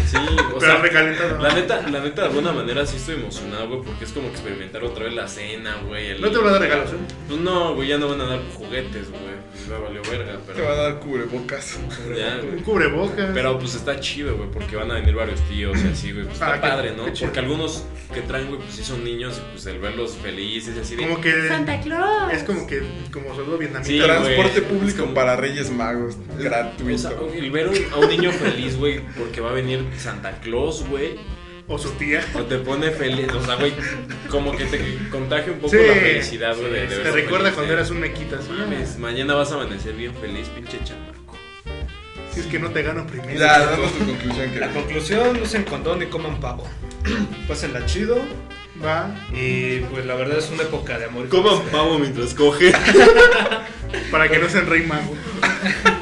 Sí, o Pero sea, recalentado. la neta, la neta, de alguna manera sí estoy emocionado, güey, porque es como experimentar otra vez la cena, güey. el- No te van a dar regalos, ¿eh? Pues no, güey, ya no van a dar juguetes, güey. Me valió verga, Te va a pero. dar cubrebocas. Ya, Un güey. cubrebocas. Pero pues está chido, güey, porque van a venir varios tíos y así, güey. Pues está Ah, qué- padre, ¿no? qué chido. Porque algunos que traen, güey, pues sí son niños y pues el verlos felices y así de. Como que. Santa Claus. Es como que. Como saludo vietnamita. Sí, Transporte público para Reyes Magos. O Gratuito. Sea, el ver un- a un niño feliz, güey, porque va a venir Santa Claus, güey. O su tía. O te pone feliz, o sea, güey, como que te contagia un poco Sí. la felicidad, güey. de- de Te recuerda feliz, cuando eras un mequita. Mames, mañana vas a amanecer bien feliz, pinche chamaco. Si es que no te gano primero. Ya, danos tu conclusión, La que conclusión, usen condón y coman pavo. Pásenla chido. Va. Y pues la verdad es una época de amor. Coman pavo mientras coge. Para que no sean rey mago.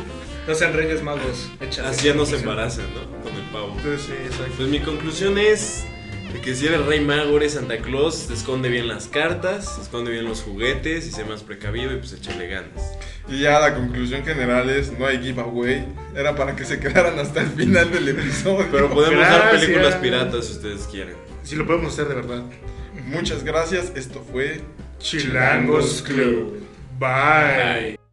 No sean reyes magos. Así ya no se embarazan, ¿no? Con el pavo. Entonces, sí, exacto. Pues mi conclusión es de que si eres rey mago, eres Santa Claus, te esconde bien las cartas, esconde bien los juguetes y sé más precavido y pues échale ganas. Y ya la conclusión general es, no hay giveaway. Era para que se quedaran hasta el final del episodio. Pero podemos dar Gracias. películas piratas si ustedes quieren. Si lo podemos hacer de verdad. Muchas gracias, esto fue Chilangos Club. Bye. Bye.